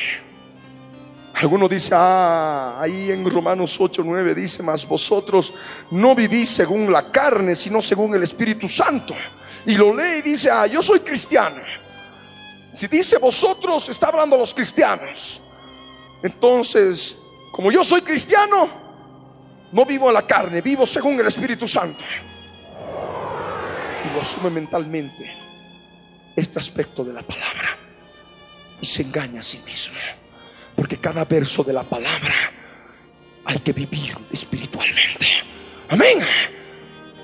Alguno dice, ah, ahí en Romanos 8, 9 dice, mas vosotros no vivís según la carne, sino según el Espíritu Santo. Y lo lee y dice, ah, yo soy cristiano. Si dice vosotros, está hablando los cristianos. Entonces, como yo soy cristiano, no vivo en la carne, vivo según el Espíritu Santo. Y lo asume mentalmente este aspecto de la palabra. Y se engaña a sí mismo. Porque cada verso de la palabra hay que vivir espiritualmente. Amén.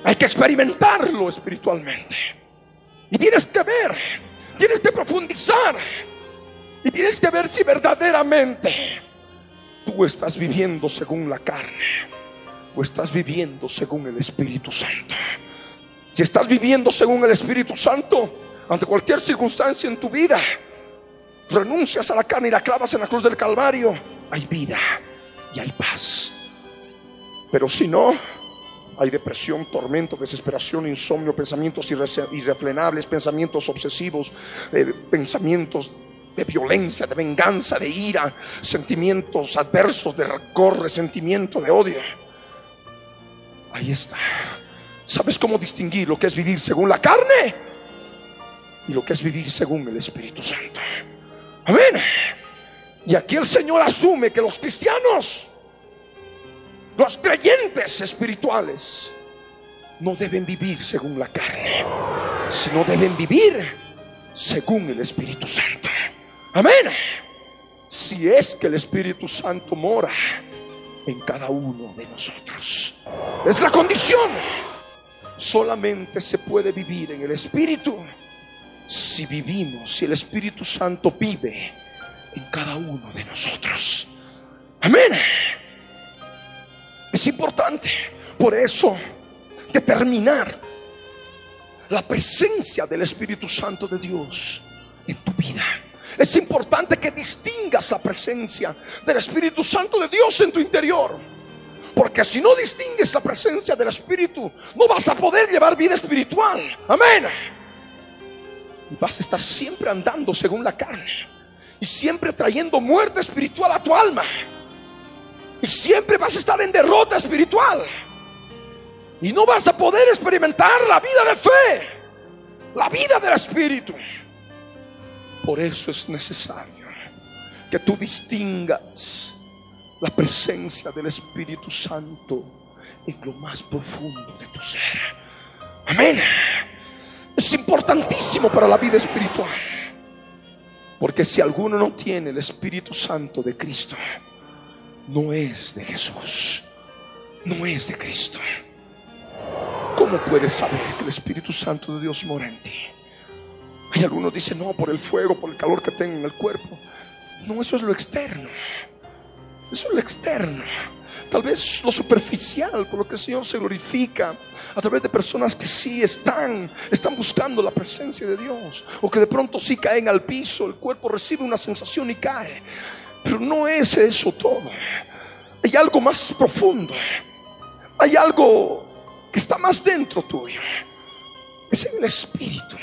Hay que experimentarlo espiritualmente. Y tienes que ver, tienes que profundizar. Y tienes que ver si verdaderamente tú estás viviendo según la carne o estás viviendo según el Espíritu Santo. Si estás viviendo según el Espíritu Santo, ante cualquier circunstancia en tu vida, renuncias a la carne y la clavas en la cruz del Calvario, hay vida y hay paz. Pero si no, hay depresión, tormento, desesperación, insomnio, pensamientos irrefrenables, pensamientos obsesivos, eh, pensamientos de violencia, de venganza, de ira, sentimientos adversos, de rencor, resentimiento, de odio. Ahí está. ¿Sabes cómo distinguir lo que es vivir según la carne y lo que es vivir según el Espíritu Santo? Amén. Y aquí el Señor asume que los cristianos, los creyentes espirituales, no deben vivir según la carne, sino deben vivir según el Espíritu Santo. Amén. Si es que el Espíritu Santo mora en cada uno de nosotros. Es la condición. Solamente se puede vivir en el Espíritu si vivimos, si el Espíritu Santo vive en cada uno de nosotros. Amén. Es importante, por eso, determinar la presencia del Espíritu Santo de Dios en tu vida. Es importante que distingas la presencia del Espíritu Santo de Dios en tu interior. Porque si no distingues la presencia del Espíritu, no vas a poder llevar vida espiritual. Amén. Y vas a estar siempre andando según la carne. Y siempre trayendo muerte espiritual a tu alma. Y siempre vas a estar en derrota espiritual. Y no vas a poder experimentar la vida de fe. La vida del Espíritu. Por eso es necesario que tú distingas la presencia del Espíritu Santo en lo más profundo de tu ser. Amén. Es importantísimo para la vida espiritual. Porque si alguno no tiene el Espíritu Santo de Cristo, no es de Jesús, no es de Cristo. ¿Cómo puedes saber que el Espíritu Santo de Dios mora en ti? Hay algunos dicen, no, por el fuego, por el calor que tengo en el cuerpo. No, eso es lo externo. Eso es lo externo. Tal vez lo superficial, por lo que el Señor se glorifica a través de personas que sí están, están buscando la presencia de Dios. O que de pronto sí caen al piso, el cuerpo recibe una sensación y cae. Pero no es eso todo. Hay algo más profundo. Hay algo que está más dentro tuyo. Es en el Espíritu.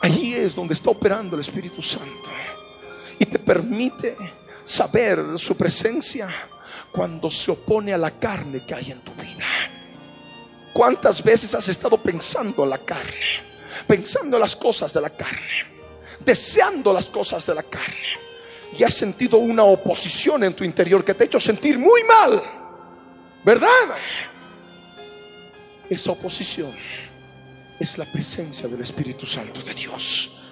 Allí es donde está operando el Espíritu Santo. Y te permite saber su presencia cuando se opone a la carne que hay en tu vida. ¿Cuántas veces has estado pensando en la carne? Pensando en las cosas de la carne. Deseando las cosas de la carne. Y has sentido una oposición en tu interior que te ha hecho sentir muy mal. ¿Verdad? Esa oposición es la presencia del Espíritu Santo de Dios.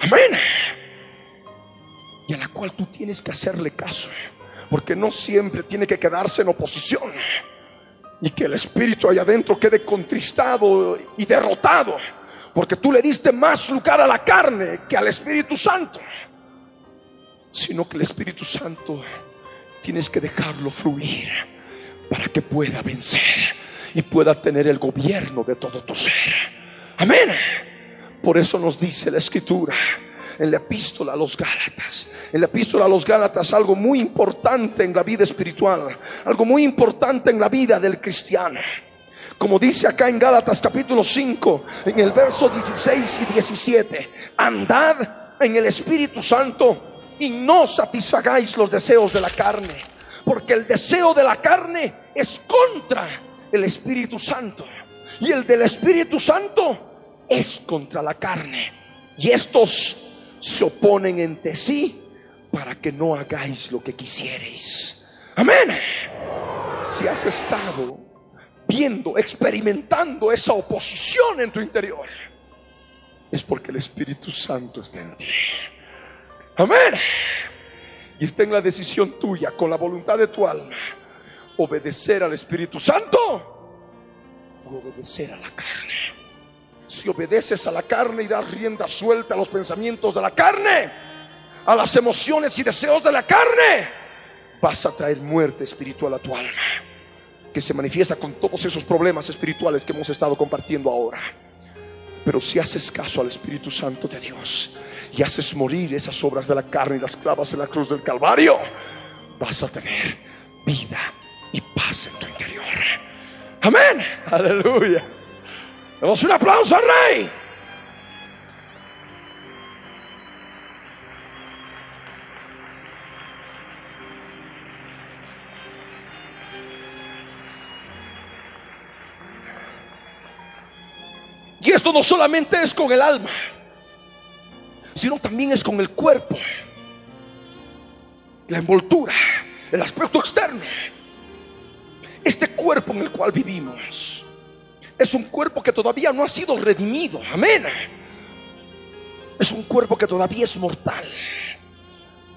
Amén. Y a la cual tú tienes que hacerle caso. Porque no siempre tiene que quedarse en oposición. Y que el Espíritu allá adentro quede contristado y derrotado. Porque tú le diste más lugar a la carne que al Espíritu Santo. Sino que el Espíritu Santo tienes que dejarlo fluir para que pueda vencer y pueda tener el gobierno de todo tu ser. Amén. Por eso nos dice la escritura en la epístola a los Gálatas. En la epístola a los Gálatas algo muy importante en la vida espiritual, algo muy importante en la vida del cristiano. Como dice acá en Gálatas capítulo 5, en el verso 16 y 17, andad en el Espíritu Santo y no satisfagáis los deseos de la carne, porque el deseo de la carne es contra el Espíritu Santo y el del Espíritu Santo es contra la carne. Y estos se oponen entre sí para que no hagáis lo que quisierais. Amén. Si has estado viendo, experimentando esa oposición en tu interior, es porque el Espíritu Santo está en ti. Amén. Y está en la decisión tuya, con la voluntad de tu alma, obedecer al Espíritu Santo o obedecer a la carne. Si obedeces a la carne y das rienda suelta a los pensamientos de la carne, a las emociones y deseos de la carne, vas a traer muerte espiritual a tu alma que se manifiesta con todos esos problemas espirituales que hemos estado compartiendo ahora. Pero si haces caso al Espíritu Santo de Dios y haces morir esas obras de la carne y las clavas en la cruz del Calvario, vas a tener vida y paz en tu interior. Amén. Aleluya. Damos un aplauso al Rey. Y esto no solamente es con el alma, sino también es con el cuerpo, la envoltura, el aspecto externo. Este cuerpo en el cual vivimos es un cuerpo que todavía no ha sido redimido. Amén. Es un cuerpo que todavía es mortal.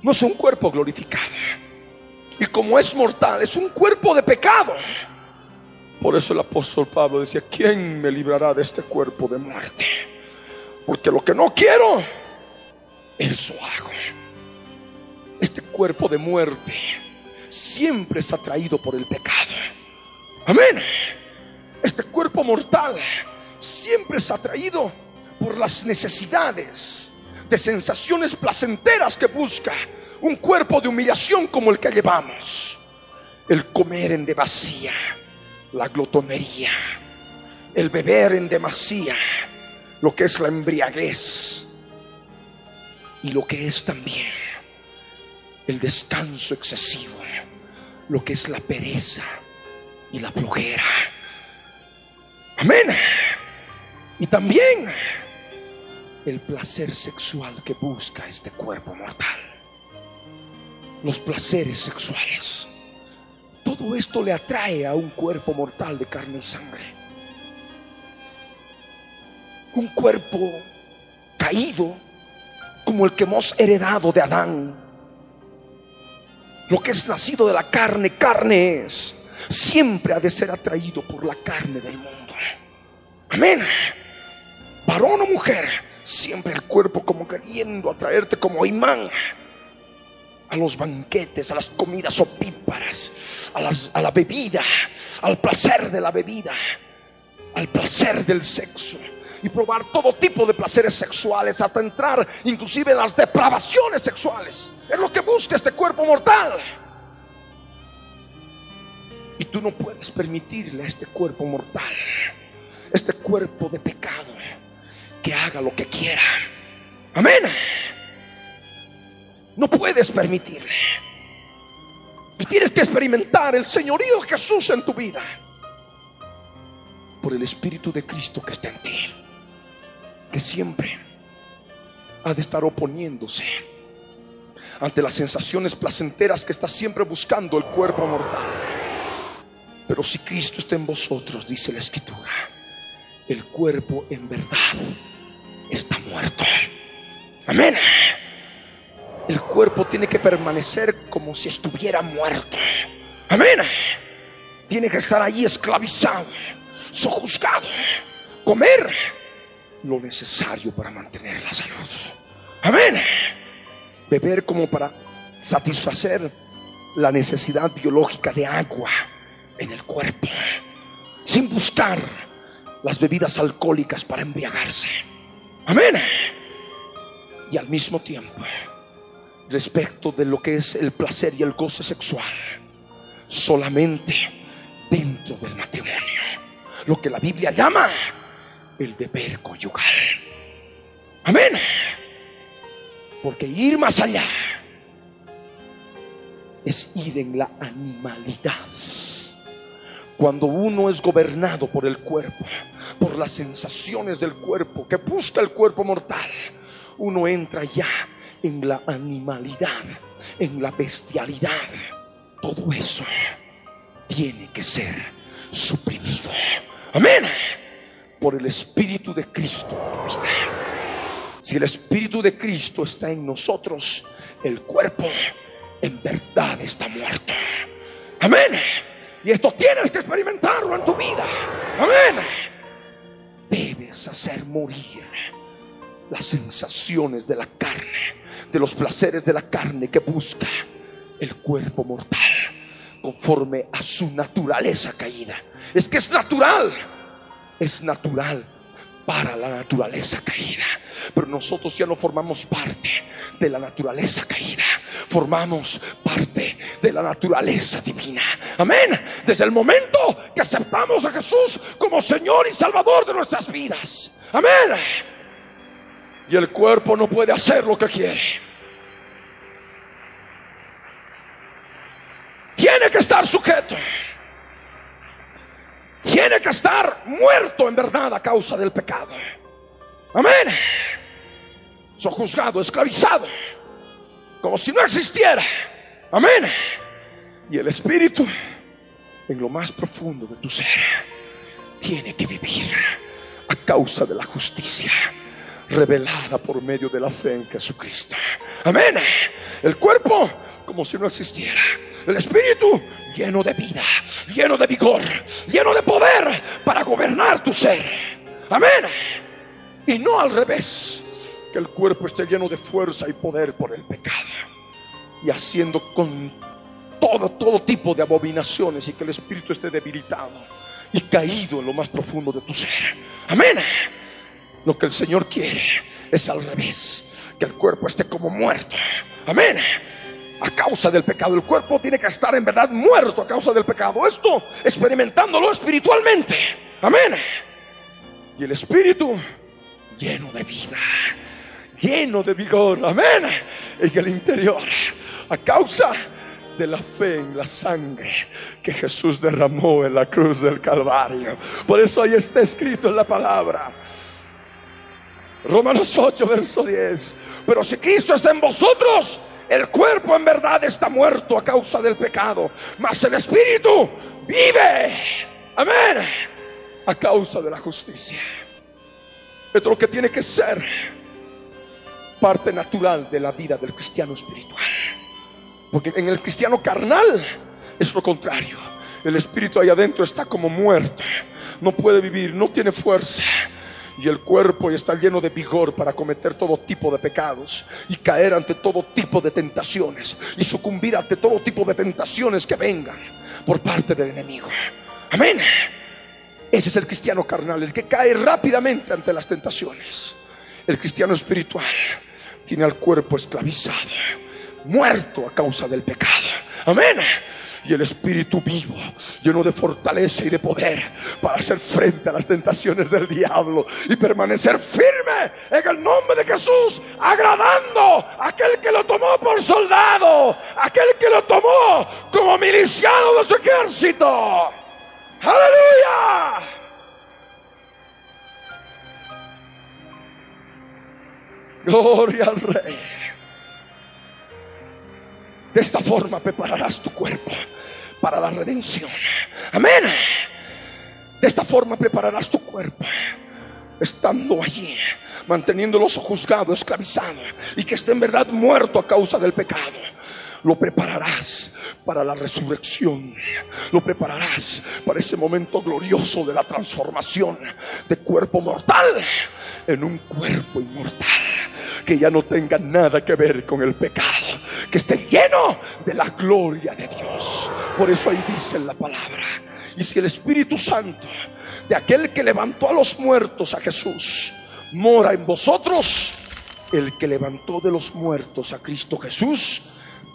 No es un cuerpo glorificado. Y como es mortal, es un cuerpo de pecado. Por eso el apóstol Pablo decía, ¿quién me librará de este cuerpo de muerte? Porque lo que no quiero, eso hago. Este cuerpo de muerte siempre es atraído por el pecado. Amén. Este cuerpo mortal siempre es atraído por las necesidades de sensaciones placenteras que busca un cuerpo de humillación como el que llevamos. El comer en demasía la glotonería, el beber en demasía, lo que es la embriaguez y lo que es también el descanso excesivo, lo que es la pereza y la flojera. Amén. Y también el placer sexual que busca este cuerpo mortal. Los placeres sexuales. Todo esto le atrae a un cuerpo mortal de carne y sangre. Un cuerpo caído como el que hemos heredado de Adán. Lo que es nacido de la carne, carne es. Siempre ha de ser atraído por la carne del mundo. Amén. Varón o mujer, siempre el cuerpo como queriendo atraerte como imán a los banquetes, a las comidas opíparas, a, a la bebida, al placer de la bebida, al placer del sexo y probar todo tipo de placeres sexuales hasta entrar inclusive las depravaciones sexuales. Es lo que busca este cuerpo mortal. Y tú no puedes permitirle a este cuerpo mortal, este cuerpo de pecado, que haga lo que quiera. Amén. No puedes permitirle. Y tienes que experimentar el señorío de Jesús en tu vida. Por el Espíritu de Cristo que está en ti. Siempre ha de estar oponiéndose ante las sensaciones placenteras que está siempre buscando el cuerpo mortal. Pero si Cristo está en vosotros, dice la Escritura, el cuerpo en verdad está muerto. Amén el cuerpo tiene que permanecer como si estuviera muerto. Amén. Tiene que estar allí esclavizado, sojuzgado, comer lo necesario para mantener la salud. Amén. Beber como para satisfacer la necesidad biológica de agua en el cuerpo, sin buscar las bebidas alcohólicas para embriagarse. Amén. y al mismo tiempo respecto de lo que es el placer y el goce sexual solamente dentro del matrimonio. Lo que la Biblia llama el deber conyugal. Amén. Porque ir más allá es ir en la animalidad. Cuando uno es gobernado por el cuerpo, por las sensaciones del cuerpo, que busca el cuerpo mortal, uno entra ya en la animalidad, en la bestialidad. Todo eso tiene que ser suprimido. Amén. Por el Espíritu de Cristo Si el Espíritu de Cristo está en nosotros, el cuerpo en verdad está muerto. Amén. Y esto tienes que experimentarlo en tu vida. Amén. Debes hacer morir las sensaciones de la carne, de los placeres de la carne que busca el cuerpo mortal conforme a su naturaleza caída. Es que es natural, es natural para la naturaleza caída. Pero nosotros ya no formamos parte de la naturaleza caída. Formamos parte de la naturaleza divina. Amén. Desde el momento que aceptamos a Jesús como Señor y Salvador de nuestras vidas. Amén. Y el cuerpo no puede hacer lo que quiere. Tiene que estar sujeto. Tiene que estar muerto en verdad a causa del pecado. Amén. Sojuzgado, esclavizado, como si no existiera. Amén. Y el espíritu, en lo más profundo de tu ser, tiene que vivir a causa de la justicia revelada por medio de la fe en Jesucristo. Amén. El cuerpo como si no existiera. El espíritu lleno de vida, lleno de vigor, lleno de poder para gobernar tu ser. Amén. Y no al revés, que el cuerpo esté lleno de fuerza y poder por el pecado. Y haciendo con todo, todo tipo de abominaciones y que el espíritu esté debilitado y caído en lo más profundo de tu ser. Amén. Lo que el Señor quiere es al revés, que el cuerpo esté como muerto. Amén. A causa del pecado. El cuerpo tiene que estar en verdad muerto a causa del pecado. Esto experimentándolo espiritualmente. Amén. Y el espíritu lleno de vida, lleno de vigor. Amén. En el interior. A causa de la fe en la sangre que Jesús derramó en la cruz del Calvario. Por eso ahí está escrito en la palabra. Romanos 8, verso 10. Pero si Cristo está en vosotros, el cuerpo en verdad está muerto a causa del pecado, mas el espíritu vive. Amén. A causa de la justicia. Esto es lo que tiene que ser parte natural de la vida del cristiano espiritual. Porque en el cristiano carnal es lo contrario. El espíritu ahí adentro está como muerto. No puede vivir, no tiene fuerza y el cuerpo está lleno de vigor para cometer todo tipo de pecados y caer ante todo tipo de tentaciones y sucumbir ante todo tipo de tentaciones que vengan por parte del enemigo. Amén. Ese es el cristiano carnal, el que cae rápidamente ante las tentaciones. El cristiano espiritual tiene al cuerpo esclavizado, muerto a causa del pecado. Amén y el espíritu vivo, lleno de fortaleza y de poder para hacer frente a las tentaciones del diablo y permanecer firme en el nombre de Jesús, agradando a aquel que lo tomó por soldado, aquel que lo tomó como miliciano de su ejército. Aleluya. Gloria al Rey. De esta forma prepararás tu cuerpo para la redención. Amén. De esta forma prepararás tu cuerpo, estando allí, manteniéndolo juzgado, esclavizado, y que esté en verdad muerto a causa del pecado. Lo prepararás para la resurrección. Lo prepararás para ese momento glorioso de la transformación de cuerpo mortal en un cuerpo inmortal que ya no tenga nada que ver con el pecado, que esté lleno de la gloria de Dios. Por eso ahí dice la palabra. Y si el Espíritu Santo de aquel que levantó a los muertos a Jesús mora en vosotros, el que levantó de los muertos a Cristo Jesús,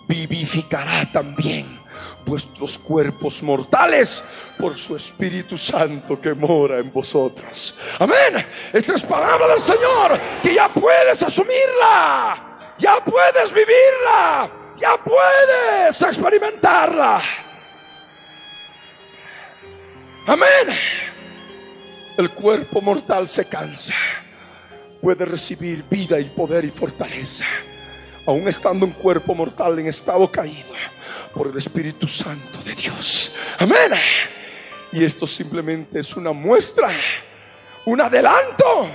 vivificará también vuestros cuerpos mortales por su Espíritu Santo que mora en vosotros. Amén. Esta es palabra del Señor que ya puedes asumirla, ya puedes vivirla, ya puedes experimentarla. Amén. El cuerpo mortal se cansa, puede recibir vida y poder y fortaleza, aún estando un cuerpo mortal en estado caído por el Espíritu Santo de Dios. Amén. Y esto simplemente es una muestra, un adelanto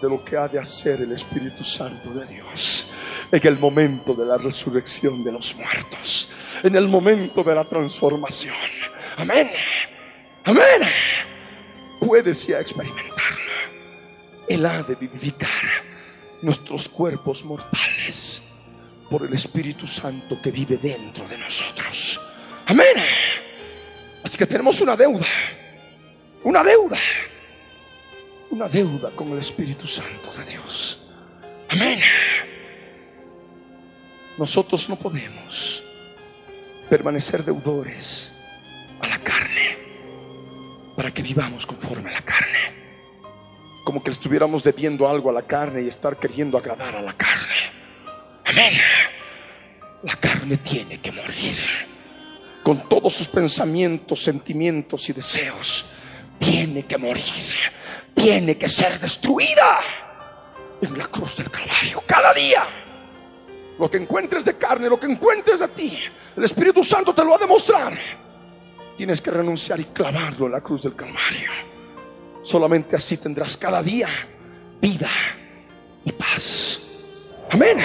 de lo que ha de hacer el Espíritu Santo de Dios en el momento de la resurrección de los muertos, en el momento de la transformación. Amén. Amén. Puedes ya experimentarlo. Él ha de vivificar nuestros cuerpos mortales por el Espíritu Santo que vive dentro de nosotros. Amén. Así que tenemos una deuda, una deuda, una deuda con el Espíritu Santo de Dios. Amén. Nosotros no podemos permanecer deudores a la carne para que vivamos conforme a la carne. Como que estuviéramos debiendo algo a la carne y estar queriendo agradar a la carne. Amén. La carne tiene que morir. Con todos sus pensamientos, sentimientos y deseos. Tiene que morir. Tiene que ser destruida en la cruz del Calvario. Cada día. Lo que encuentres de carne, lo que encuentres de ti, el Espíritu Santo te lo va a demostrar. Tienes que renunciar y clavarlo en la cruz del Calvario. Solamente así tendrás cada día vida y paz. Amén.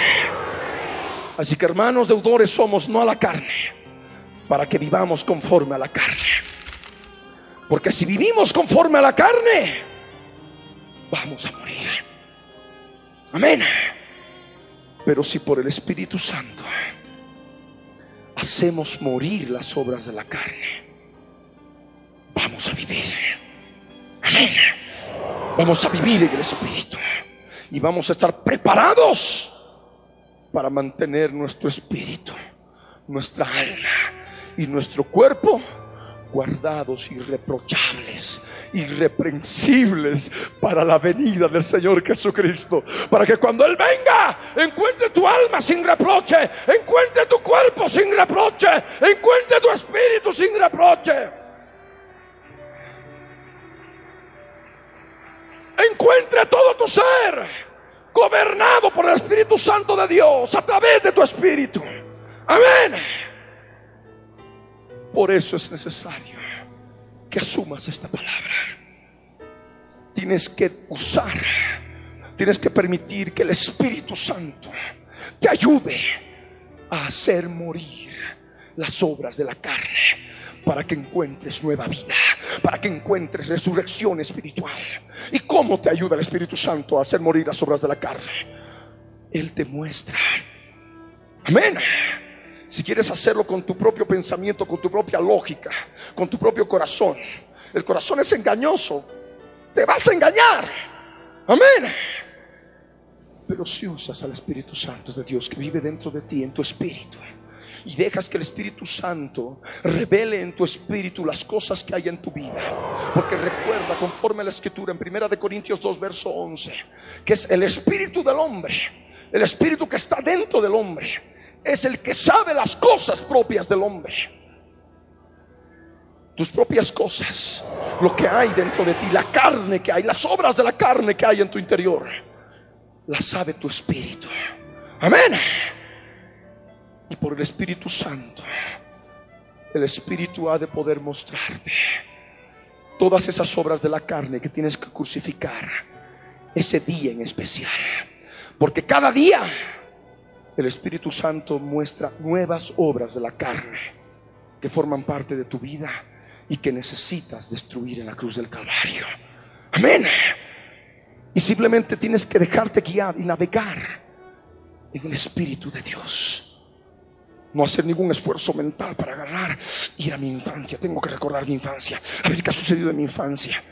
Así que hermanos deudores somos no a la carne, para que vivamos conforme a la carne. Porque si vivimos conforme a la carne, vamos a morir. Amén. Pero si por el Espíritu Santo hacemos morir las obras de la carne, vamos a vivir. Amén. Vamos a vivir en el Espíritu. Y vamos a estar preparados para mantener nuestro espíritu, nuestra alma y nuestro cuerpo guardados irreprochables, irreprensibles para la venida del Señor Jesucristo. Para que cuando Él venga, encuentre tu alma sin reproche, encuentre tu cuerpo sin reproche, encuentre tu espíritu sin reproche. Encuentre todo tu ser gobernado por el Espíritu Santo de Dios a través de tu espíritu. Amén. Por eso es necesario que asumas esta palabra. Tienes que usar, tienes que permitir que el Espíritu Santo te ayude a hacer morir las obras de la carne para que encuentres nueva vida, para que encuentres resurrección espiritual. ¿Y cómo te ayuda el Espíritu Santo a hacer morir las obras de la carne? Él te muestra. Amén. Si quieres hacerlo con tu propio pensamiento, con tu propia lógica, con tu propio corazón, el corazón es engañoso. Te vas a engañar. Amén. Pero si usas al Espíritu Santo de Dios que vive dentro de ti, en tu espíritu, y dejas que el Espíritu Santo revele en tu espíritu las cosas que hay en tu vida. Porque recuerda, conforme a la escritura en Primera de Corintios 2, verso 11, que es el espíritu del hombre, el espíritu que está dentro del hombre, es el que sabe las cosas propias del hombre. Tus propias cosas, lo que hay dentro de ti, la carne que hay, las obras de la carne que hay en tu interior, la sabe tu espíritu. Amén y por el Espíritu Santo, el Espíritu ha de poder mostrarte todas esas obras de la carne que tienes que crucificar ese día en especial. Porque cada día el Espíritu Santo muestra nuevas obras de la carne que forman parte de tu vida y que necesitas destruir en la cruz del Calvario. Amén. Y simplemente tienes que dejarte guiar y navegar en el Espíritu de Dios. No hacer ningún esfuerzo mental para agarrar, ir a mi infancia. Tengo que recordar mi infancia. A ver qué ha sucedido en mi infancia.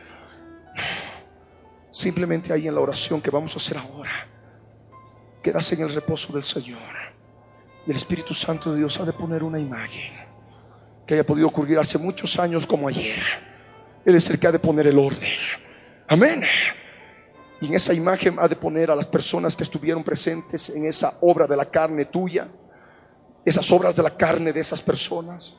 Simplemente ahí en la oración que vamos a hacer ahora. quedas en el reposo del Señor. Y el Espíritu Santo de Dios ha de poner una imagen que haya podido ocurrir hace muchos años como ayer. Él es el que ha de poner el orden. Amén. Y en esa imagen ha de poner a las personas que estuvieron presentes en esa obra de la carne tuya, esas obras de la carne de esas personas.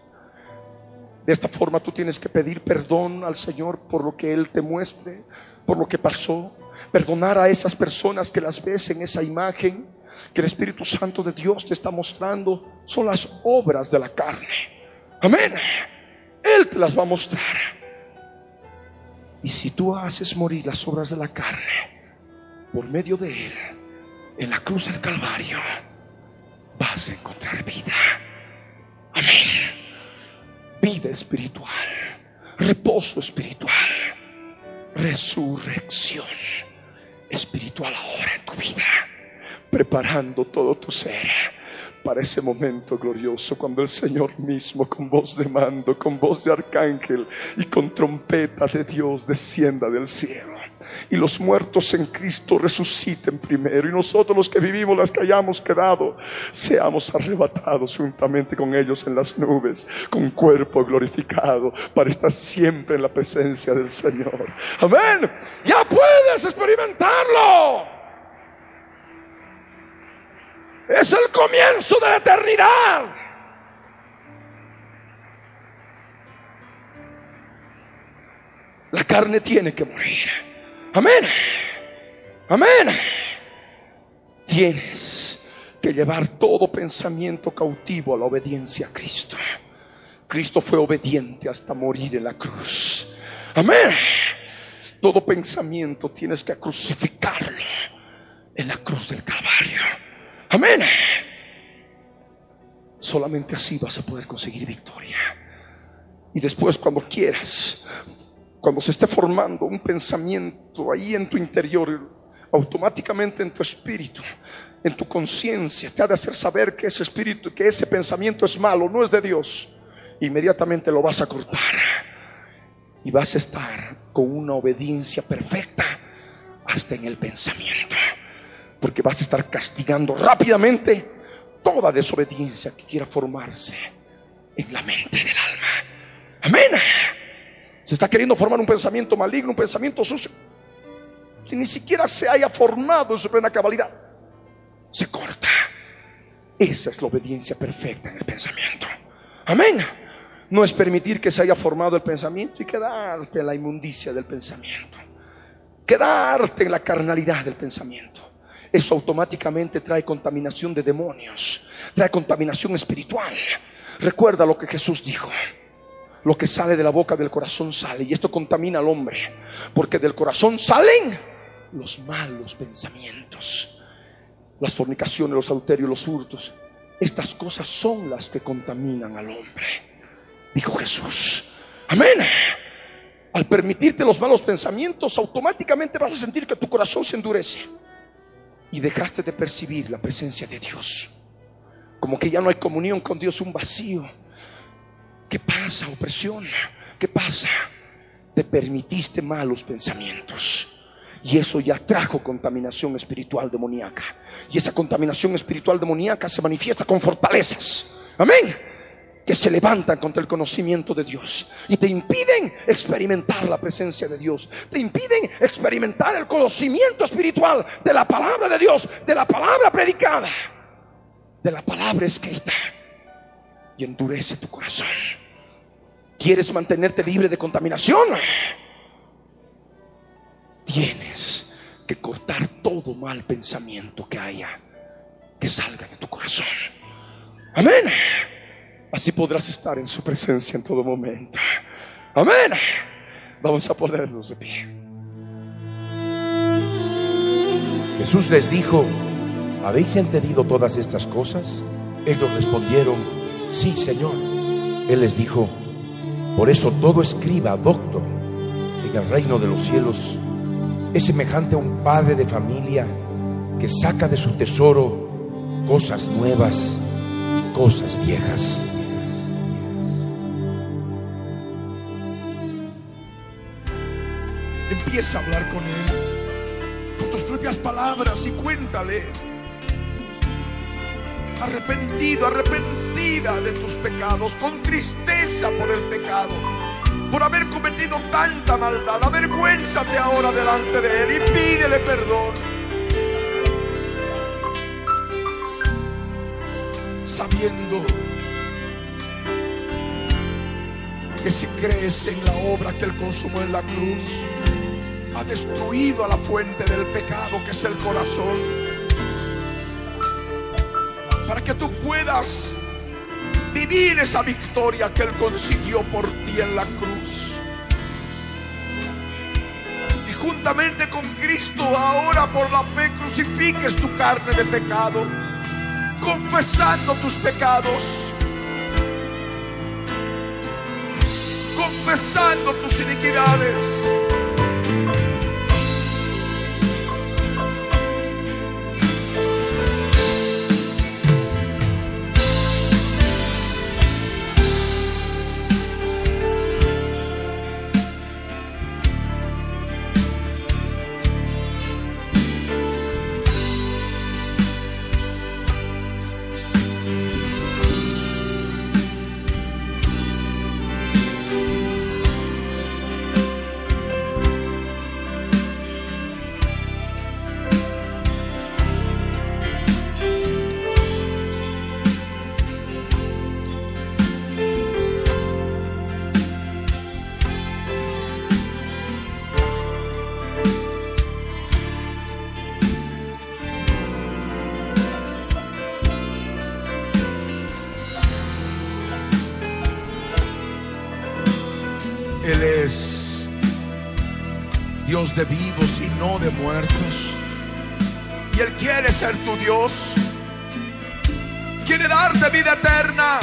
De esta forma tú tienes que pedir perdón al Señor por lo que Él te muestre, por lo que pasó. Perdonar a esas personas que las ves en esa imagen que el Espíritu Santo de Dios te está mostrando. Son las obras de la carne. Amén. Él te las va a mostrar. Y si tú haces morir las obras de la carne por medio de Él, en la cruz del Calvario, vas a encontrar vida. Amén. Vida espiritual, reposo espiritual, resurrección espiritual ahora en tu vida, preparando todo tu ser para ese momento glorioso cuando el Señor mismo con voz de mando, con voz de arcángel y con trompeta de Dios descienda del cielo. Y los muertos en Cristo resuciten primero. Y nosotros los que vivimos, las que hayamos quedado, seamos arrebatados juntamente con ellos en las nubes, con cuerpo glorificado, para estar siempre en la presencia del Señor. Amén. Ya puedes experimentarlo. Es el comienzo de la eternidad. La carne tiene que morir. Amén. Amén. Tienes que llevar todo pensamiento cautivo a la obediencia a Cristo. Cristo fue obediente hasta morir en la cruz. Amén. Todo pensamiento tienes que crucificarlo en la cruz del Calvario. Amén. Solamente así vas a poder conseguir victoria. Y después cuando quieras, cuando se esté formando un pensamiento ahí en tu interior, automáticamente en tu espíritu, en tu conciencia, te ha de hacer saber que ese espíritu, que ese pensamiento es malo, no es de Dios. Inmediatamente lo vas a cortar y vas a estar con una obediencia perfecta hasta en el pensamiento porque vas a estar castigando rápidamente toda desobediencia que quiera formarse en la mente del alma. Amén. Se está queriendo formar un pensamiento maligno, un pensamiento sucio. Si ni siquiera se haya formado en su plena cabalidad, se corta. Esa es la obediencia perfecta en el pensamiento. Amén. No es permitir que se haya formado el pensamiento y quedarte en la inmundicia del pensamiento. Quedarte en la carnalidad del pensamiento eso automáticamente trae contaminación de demonios, trae contaminación espiritual. Recuerda lo que Jesús dijo. Lo que sale de la boca del corazón sale y esto contamina al hombre, porque del corazón salen los malos pensamientos, las fornicaciones, los adulterios, los hurtos. Estas cosas son las que contaminan al hombre, dijo Jesús. Amén. Al permitirte los malos pensamientos, automáticamente vas a sentir que tu corazón se endurece y dejaste de percibir la presencia de Dios. Como que ya no hay comunión con Dios, un vacío. ¿Qué pasa? Opresión. ¿Qué pasa? Te permitiste malos pensamientos. Y eso ya trajo contaminación espiritual demoníaca. Y esa contaminación espiritual demoníaca se manifiesta con fortalezas. Amén que se levantan contra el conocimiento de Dios y te impiden experimentar la presencia de Dios, te impiden experimentar el conocimiento espiritual de la palabra de Dios, de la palabra predicada, de la palabra escrita y endurece tu corazón. ¿Quieres mantenerte libre de contaminación? Tienes que cortar todo mal pensamiento que haya que salga de tu corazón. Amén. Así podrás estar en su presencia en todo momento. Amén. Vamos a ponernos de pie. Jesús les dijo, ¿habéis entendido todas estas cosas? Ellos respondieron, sí, Señor. Él les dijo, por eso todo escriba, doctor, en el reino de los cielos es semejante a un padre de familia que saca de su tesoro cosas nuevas y cosas viejas. Empieza a hablar con Él con tus propias palabras y cuéntale arrepentido, arrepentida de tus pecados, con tristeza por el pecado, por haber cometido tanta maldad. Avergüénzate ahora delante de Él y pídele perdón. Sabiendo que si crees en la obra que Él consumó en la cruz, ha destruido a la fuente del pecado que es el corazón para que tú puedas vivir esa victoria que Él consiguió por ti en la cruz. Y juntamente con Cristo ahora por la fe crucifiques tu carne de pecado, confesando tus pecados, confesando tus iniquidades. De vivos y no de muertos. Y Él quiere ser tu Dios. Quiere darte vida eterna.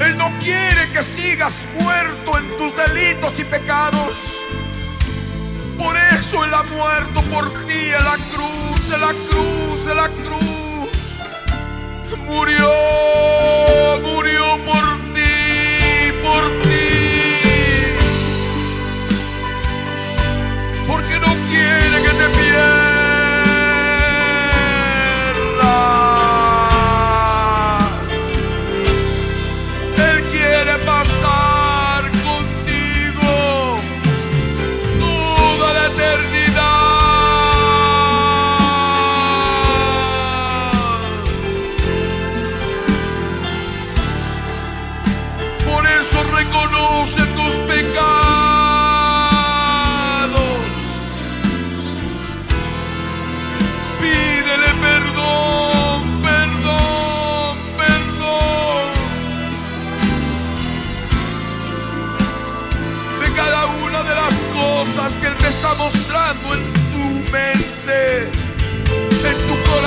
Él no quiere que sigas muerto en tus delitos y pecados. Por eso Él ha muerto por ti en la cruz, en la cruz, en la cruz. Murió, murió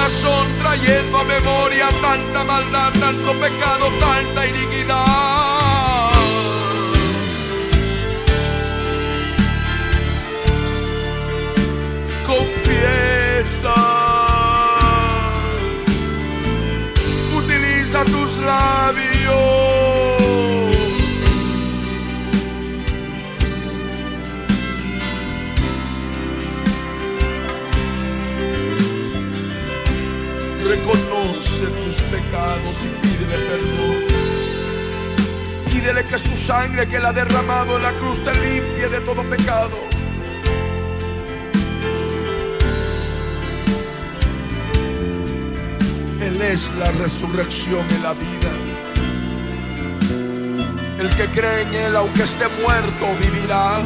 corazón, trayendo a memoria tanta maldad, tanto pecado, tanta iniquidad. Confiesa. Utiliza tus labios. Pecados y pídele perdón. Pídele que su sangre que él ha derramado en la cruz te limpie de todo pecado. Él es la resurrección y la vida. El que cree en Él, aunque esté muerto, vivirá.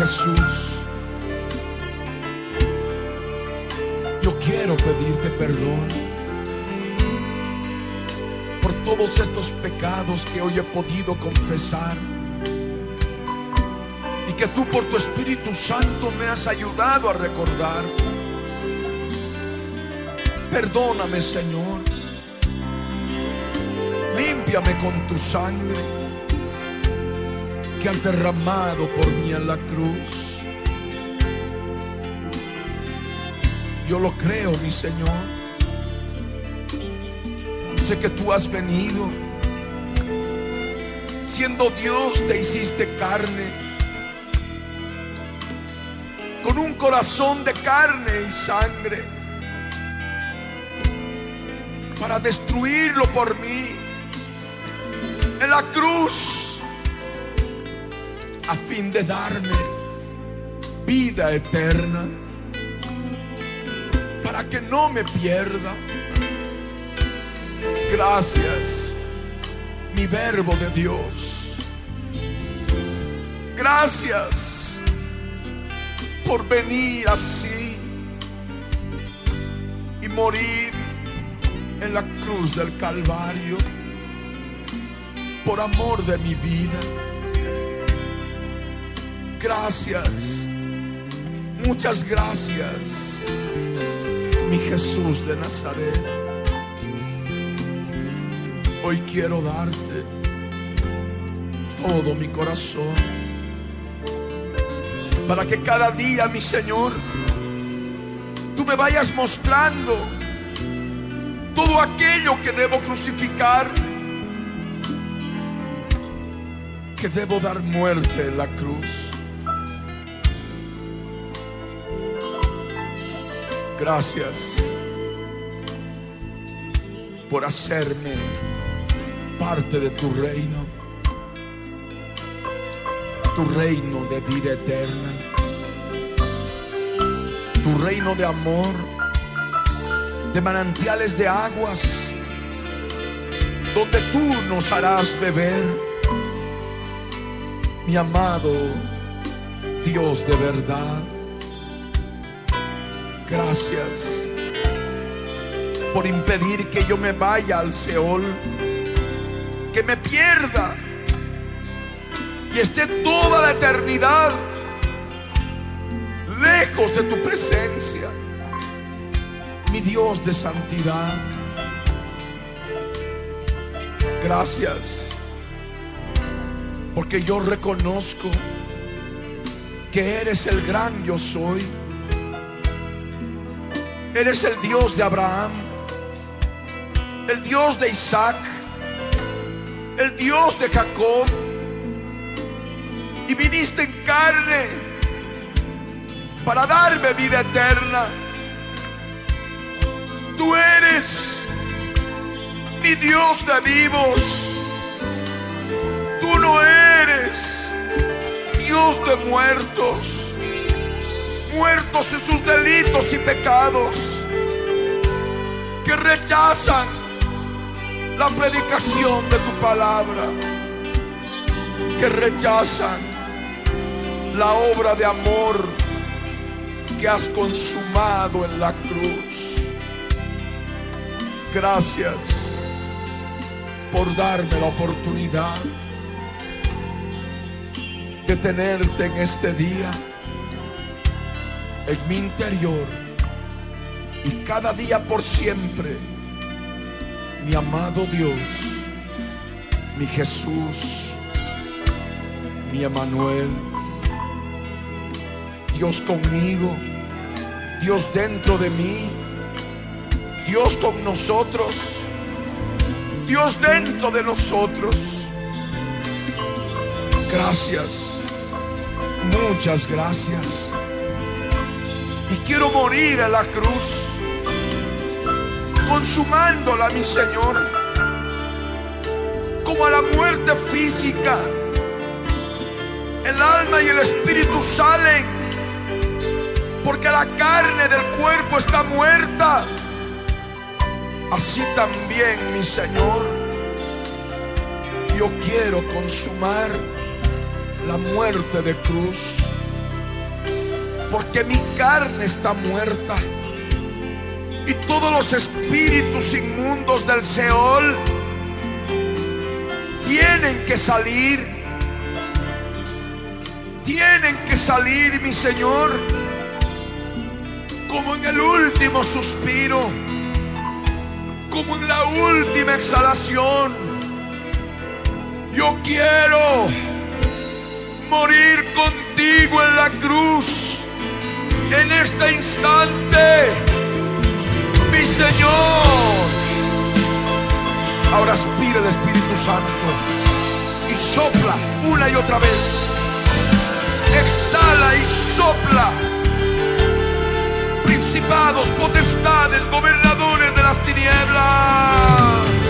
Jesús, yo quiero pedirte perdón por todos estos pecados que hoy he podido confesar y que tú por tu Espíritu Santo me has ayudado a recordar. Perdóname, Señor. Límpiame con tu sangre que has derramado por mí en la cruz. Yo lo creo, mi Señor. Sé que tú has venido. Siendo Dios te hiciste carne. Con un corazón de carne y sangre para destruirlo por mí en la cruz a fin de darme vida eterna para que no me pierda. Gracias, mi verbo de Dios. Gracias por venir así y morir en la cruz del Calvario por amor de mi vida. Gracias, muchas gracias, mi Jesús de Nazaret. Hoy quiero darte todo mi corazón para que cada día, mi Señor, tú me vayas mostrando todo aquello que debo crucificar, que debo dar muerte en la cruz. Gracias por hacerme parte de tu reino. tu reino de vida eterna, tu reino de amor, de manantiales de aguas, donde tú nos harás beber, mi amado Dios de verdad. Gracias por impedir que yo me vaya al Seol, que me pierda y esté toda la eternidad lejos de tu presencia, mi Dios de santidad. Gracias, porque yo reconozco que eres el gran yo soy. Eres el Dios de Abraham, el Dios de Isaac, el Dios de Jacob. Y viniste en carne para darme vida eterna. Tú eres mi Dios de vivos. Tú no eres Dios de muertos, muertos en sus delitos y pecados, que rechazan la predicación de tu palabra, que rechazan la obra de amor que has consumado en la cruz. Gracias por darme la oportunidad de tenerte en este día, en mi interior y cada día por siempre, mi amado Dios, mi Jesús, mi Emanuel, Dios conmigo, Dios dentro de mí, Dios con nosotros, Dios dentro de nosotros. Gracias, muchas gracias. Quiero morir a la cruz, consumándola, mi Señor, como a la muerte física. El alma y el espíritu salen, porque la carne del cuerpo está muerta. Así también, mi Señor, yo quiero consumar la muerte de cruz, porque mi carne está muerta. Y todos los espíritus inmundos del Seol tienen que salir, tienen que salir, mi Señor, como en el último suspiro, como en la última exhalación. Yo quiero morir contigo en la cruz en este instante, mi Señor. Ahora aspira el Espíritu Santo y sopla una y otra vez. Exhala y sopla. Principados, potestades, gobernadores de las tinieblas.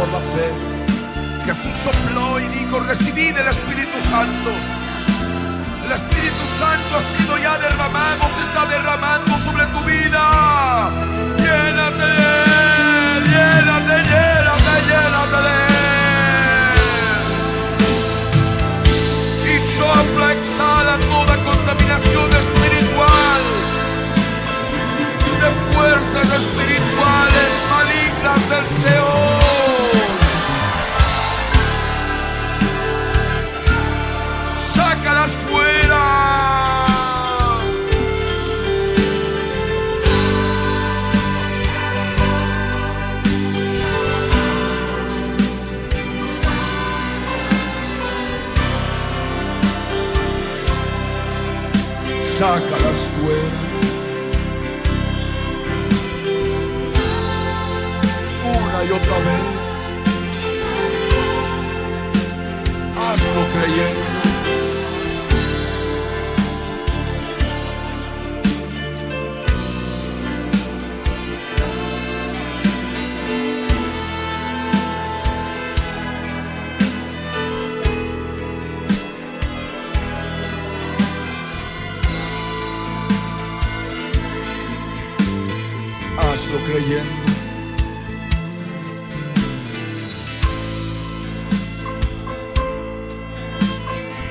Por la fe. Jesús sopló y dijo, recibid el Espíritu Santo. El Espíritu Santo ha sido ya derramado, se está derramando sobre tu vida. Llénate de llénate. Y sopla, exhala toda contaminación espiritual de fuerzas espirituales malignas del Seol. quedas fuera. Sácalas fuera. Una y otra vez. Hazlo creyendo. Creyendo.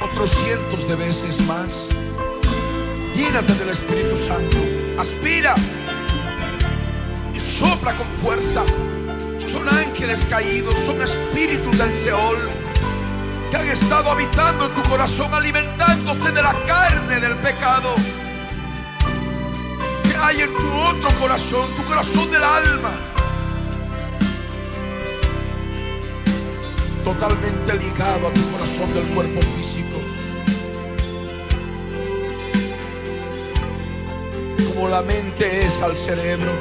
Otros cientos de veces más. Llénate del Espíritu Santo. Aspira y sopla con fuerza. Son ángeles caídos, son espíritus del Seol que han estado habitando en tu corazón, alimentándose de la carne del pecado hay en tu otro corazón, tu corazón del alma. Totalmente ligado a tu corazón del cuerpo físico. Como la mente es al cerebro.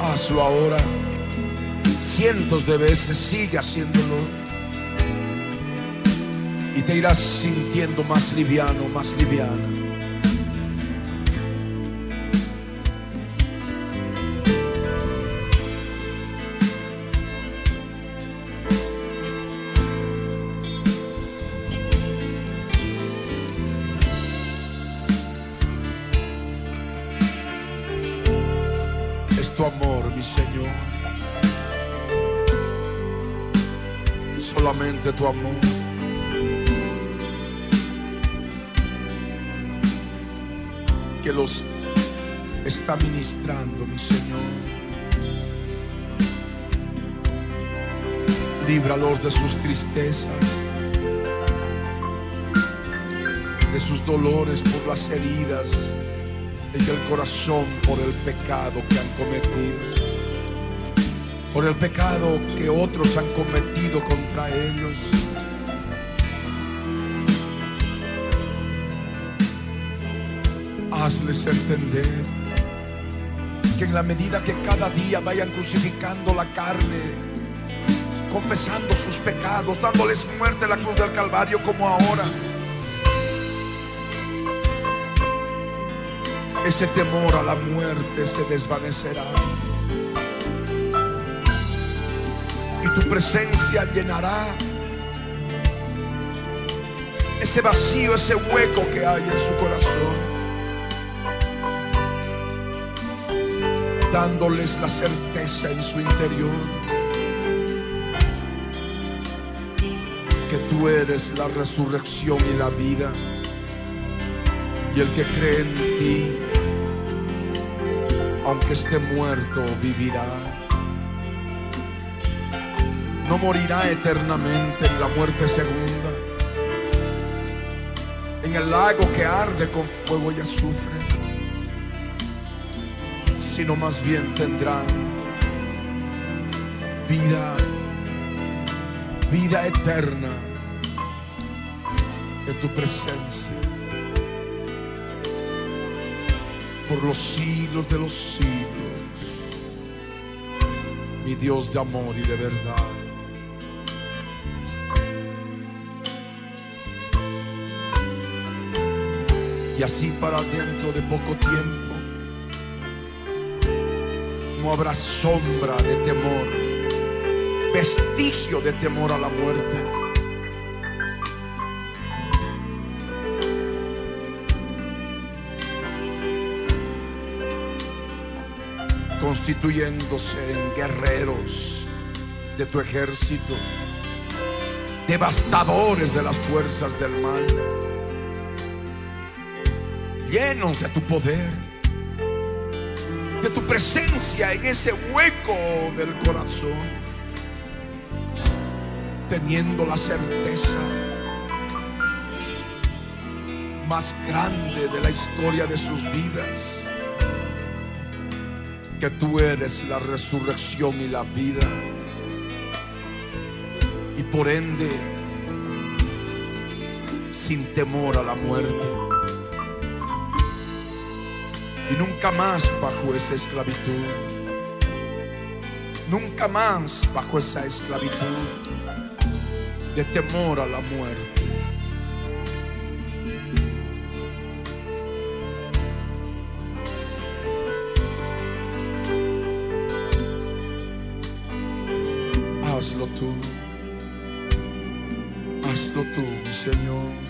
Hazlo ahora cientos de veces, sigue haciéndolo. Y te irás sintiendo más liviano, más liviana. De sus tristezas, de sus dolores por las heridas en el corazón por el pecado que han cometido por el pecado que otros han cometido contra ellos. Hazles entender que en la medida que cada día vayan crucificando la carne, confesando sus pecados, dándoles muerte en la cruz del Calvario como ahora, ese temor a la muerte se desvanecerá. y tu presencia llenará ese vacío, ese hueco que hay en su corazón, dándoles la certeza en su interior eres la resurrección y la vida, y el que cree en ti, aunque esté muerto, vivirá. No morirá eternamente en la muerte segunda, en el lago que arde con fuego y azufre, sino más bien tendrá vida, vida eterna tu presencia, por los siglos de los siglos, mi Dios de amor y de verdad. Y así para dentro de poco tiempo no habrá sombra de temor, vestigio de temor a la muerte. Constituyéndose en guerreros de tu ejército, devastadores de las fuerzas del mal llenos de tu poder, de tu presencia en ese hueco del corazón, teniendo la certeza más grande de la historia de sus vidas, que tú eres la resurrección y la vida, y por ende sin temor a la muerte. Y nunca más bajo esa esclavitud. Nunca más bajo esa esclavitud de temor a la muerte. Hazlo tú. Hazlo tú, Señor.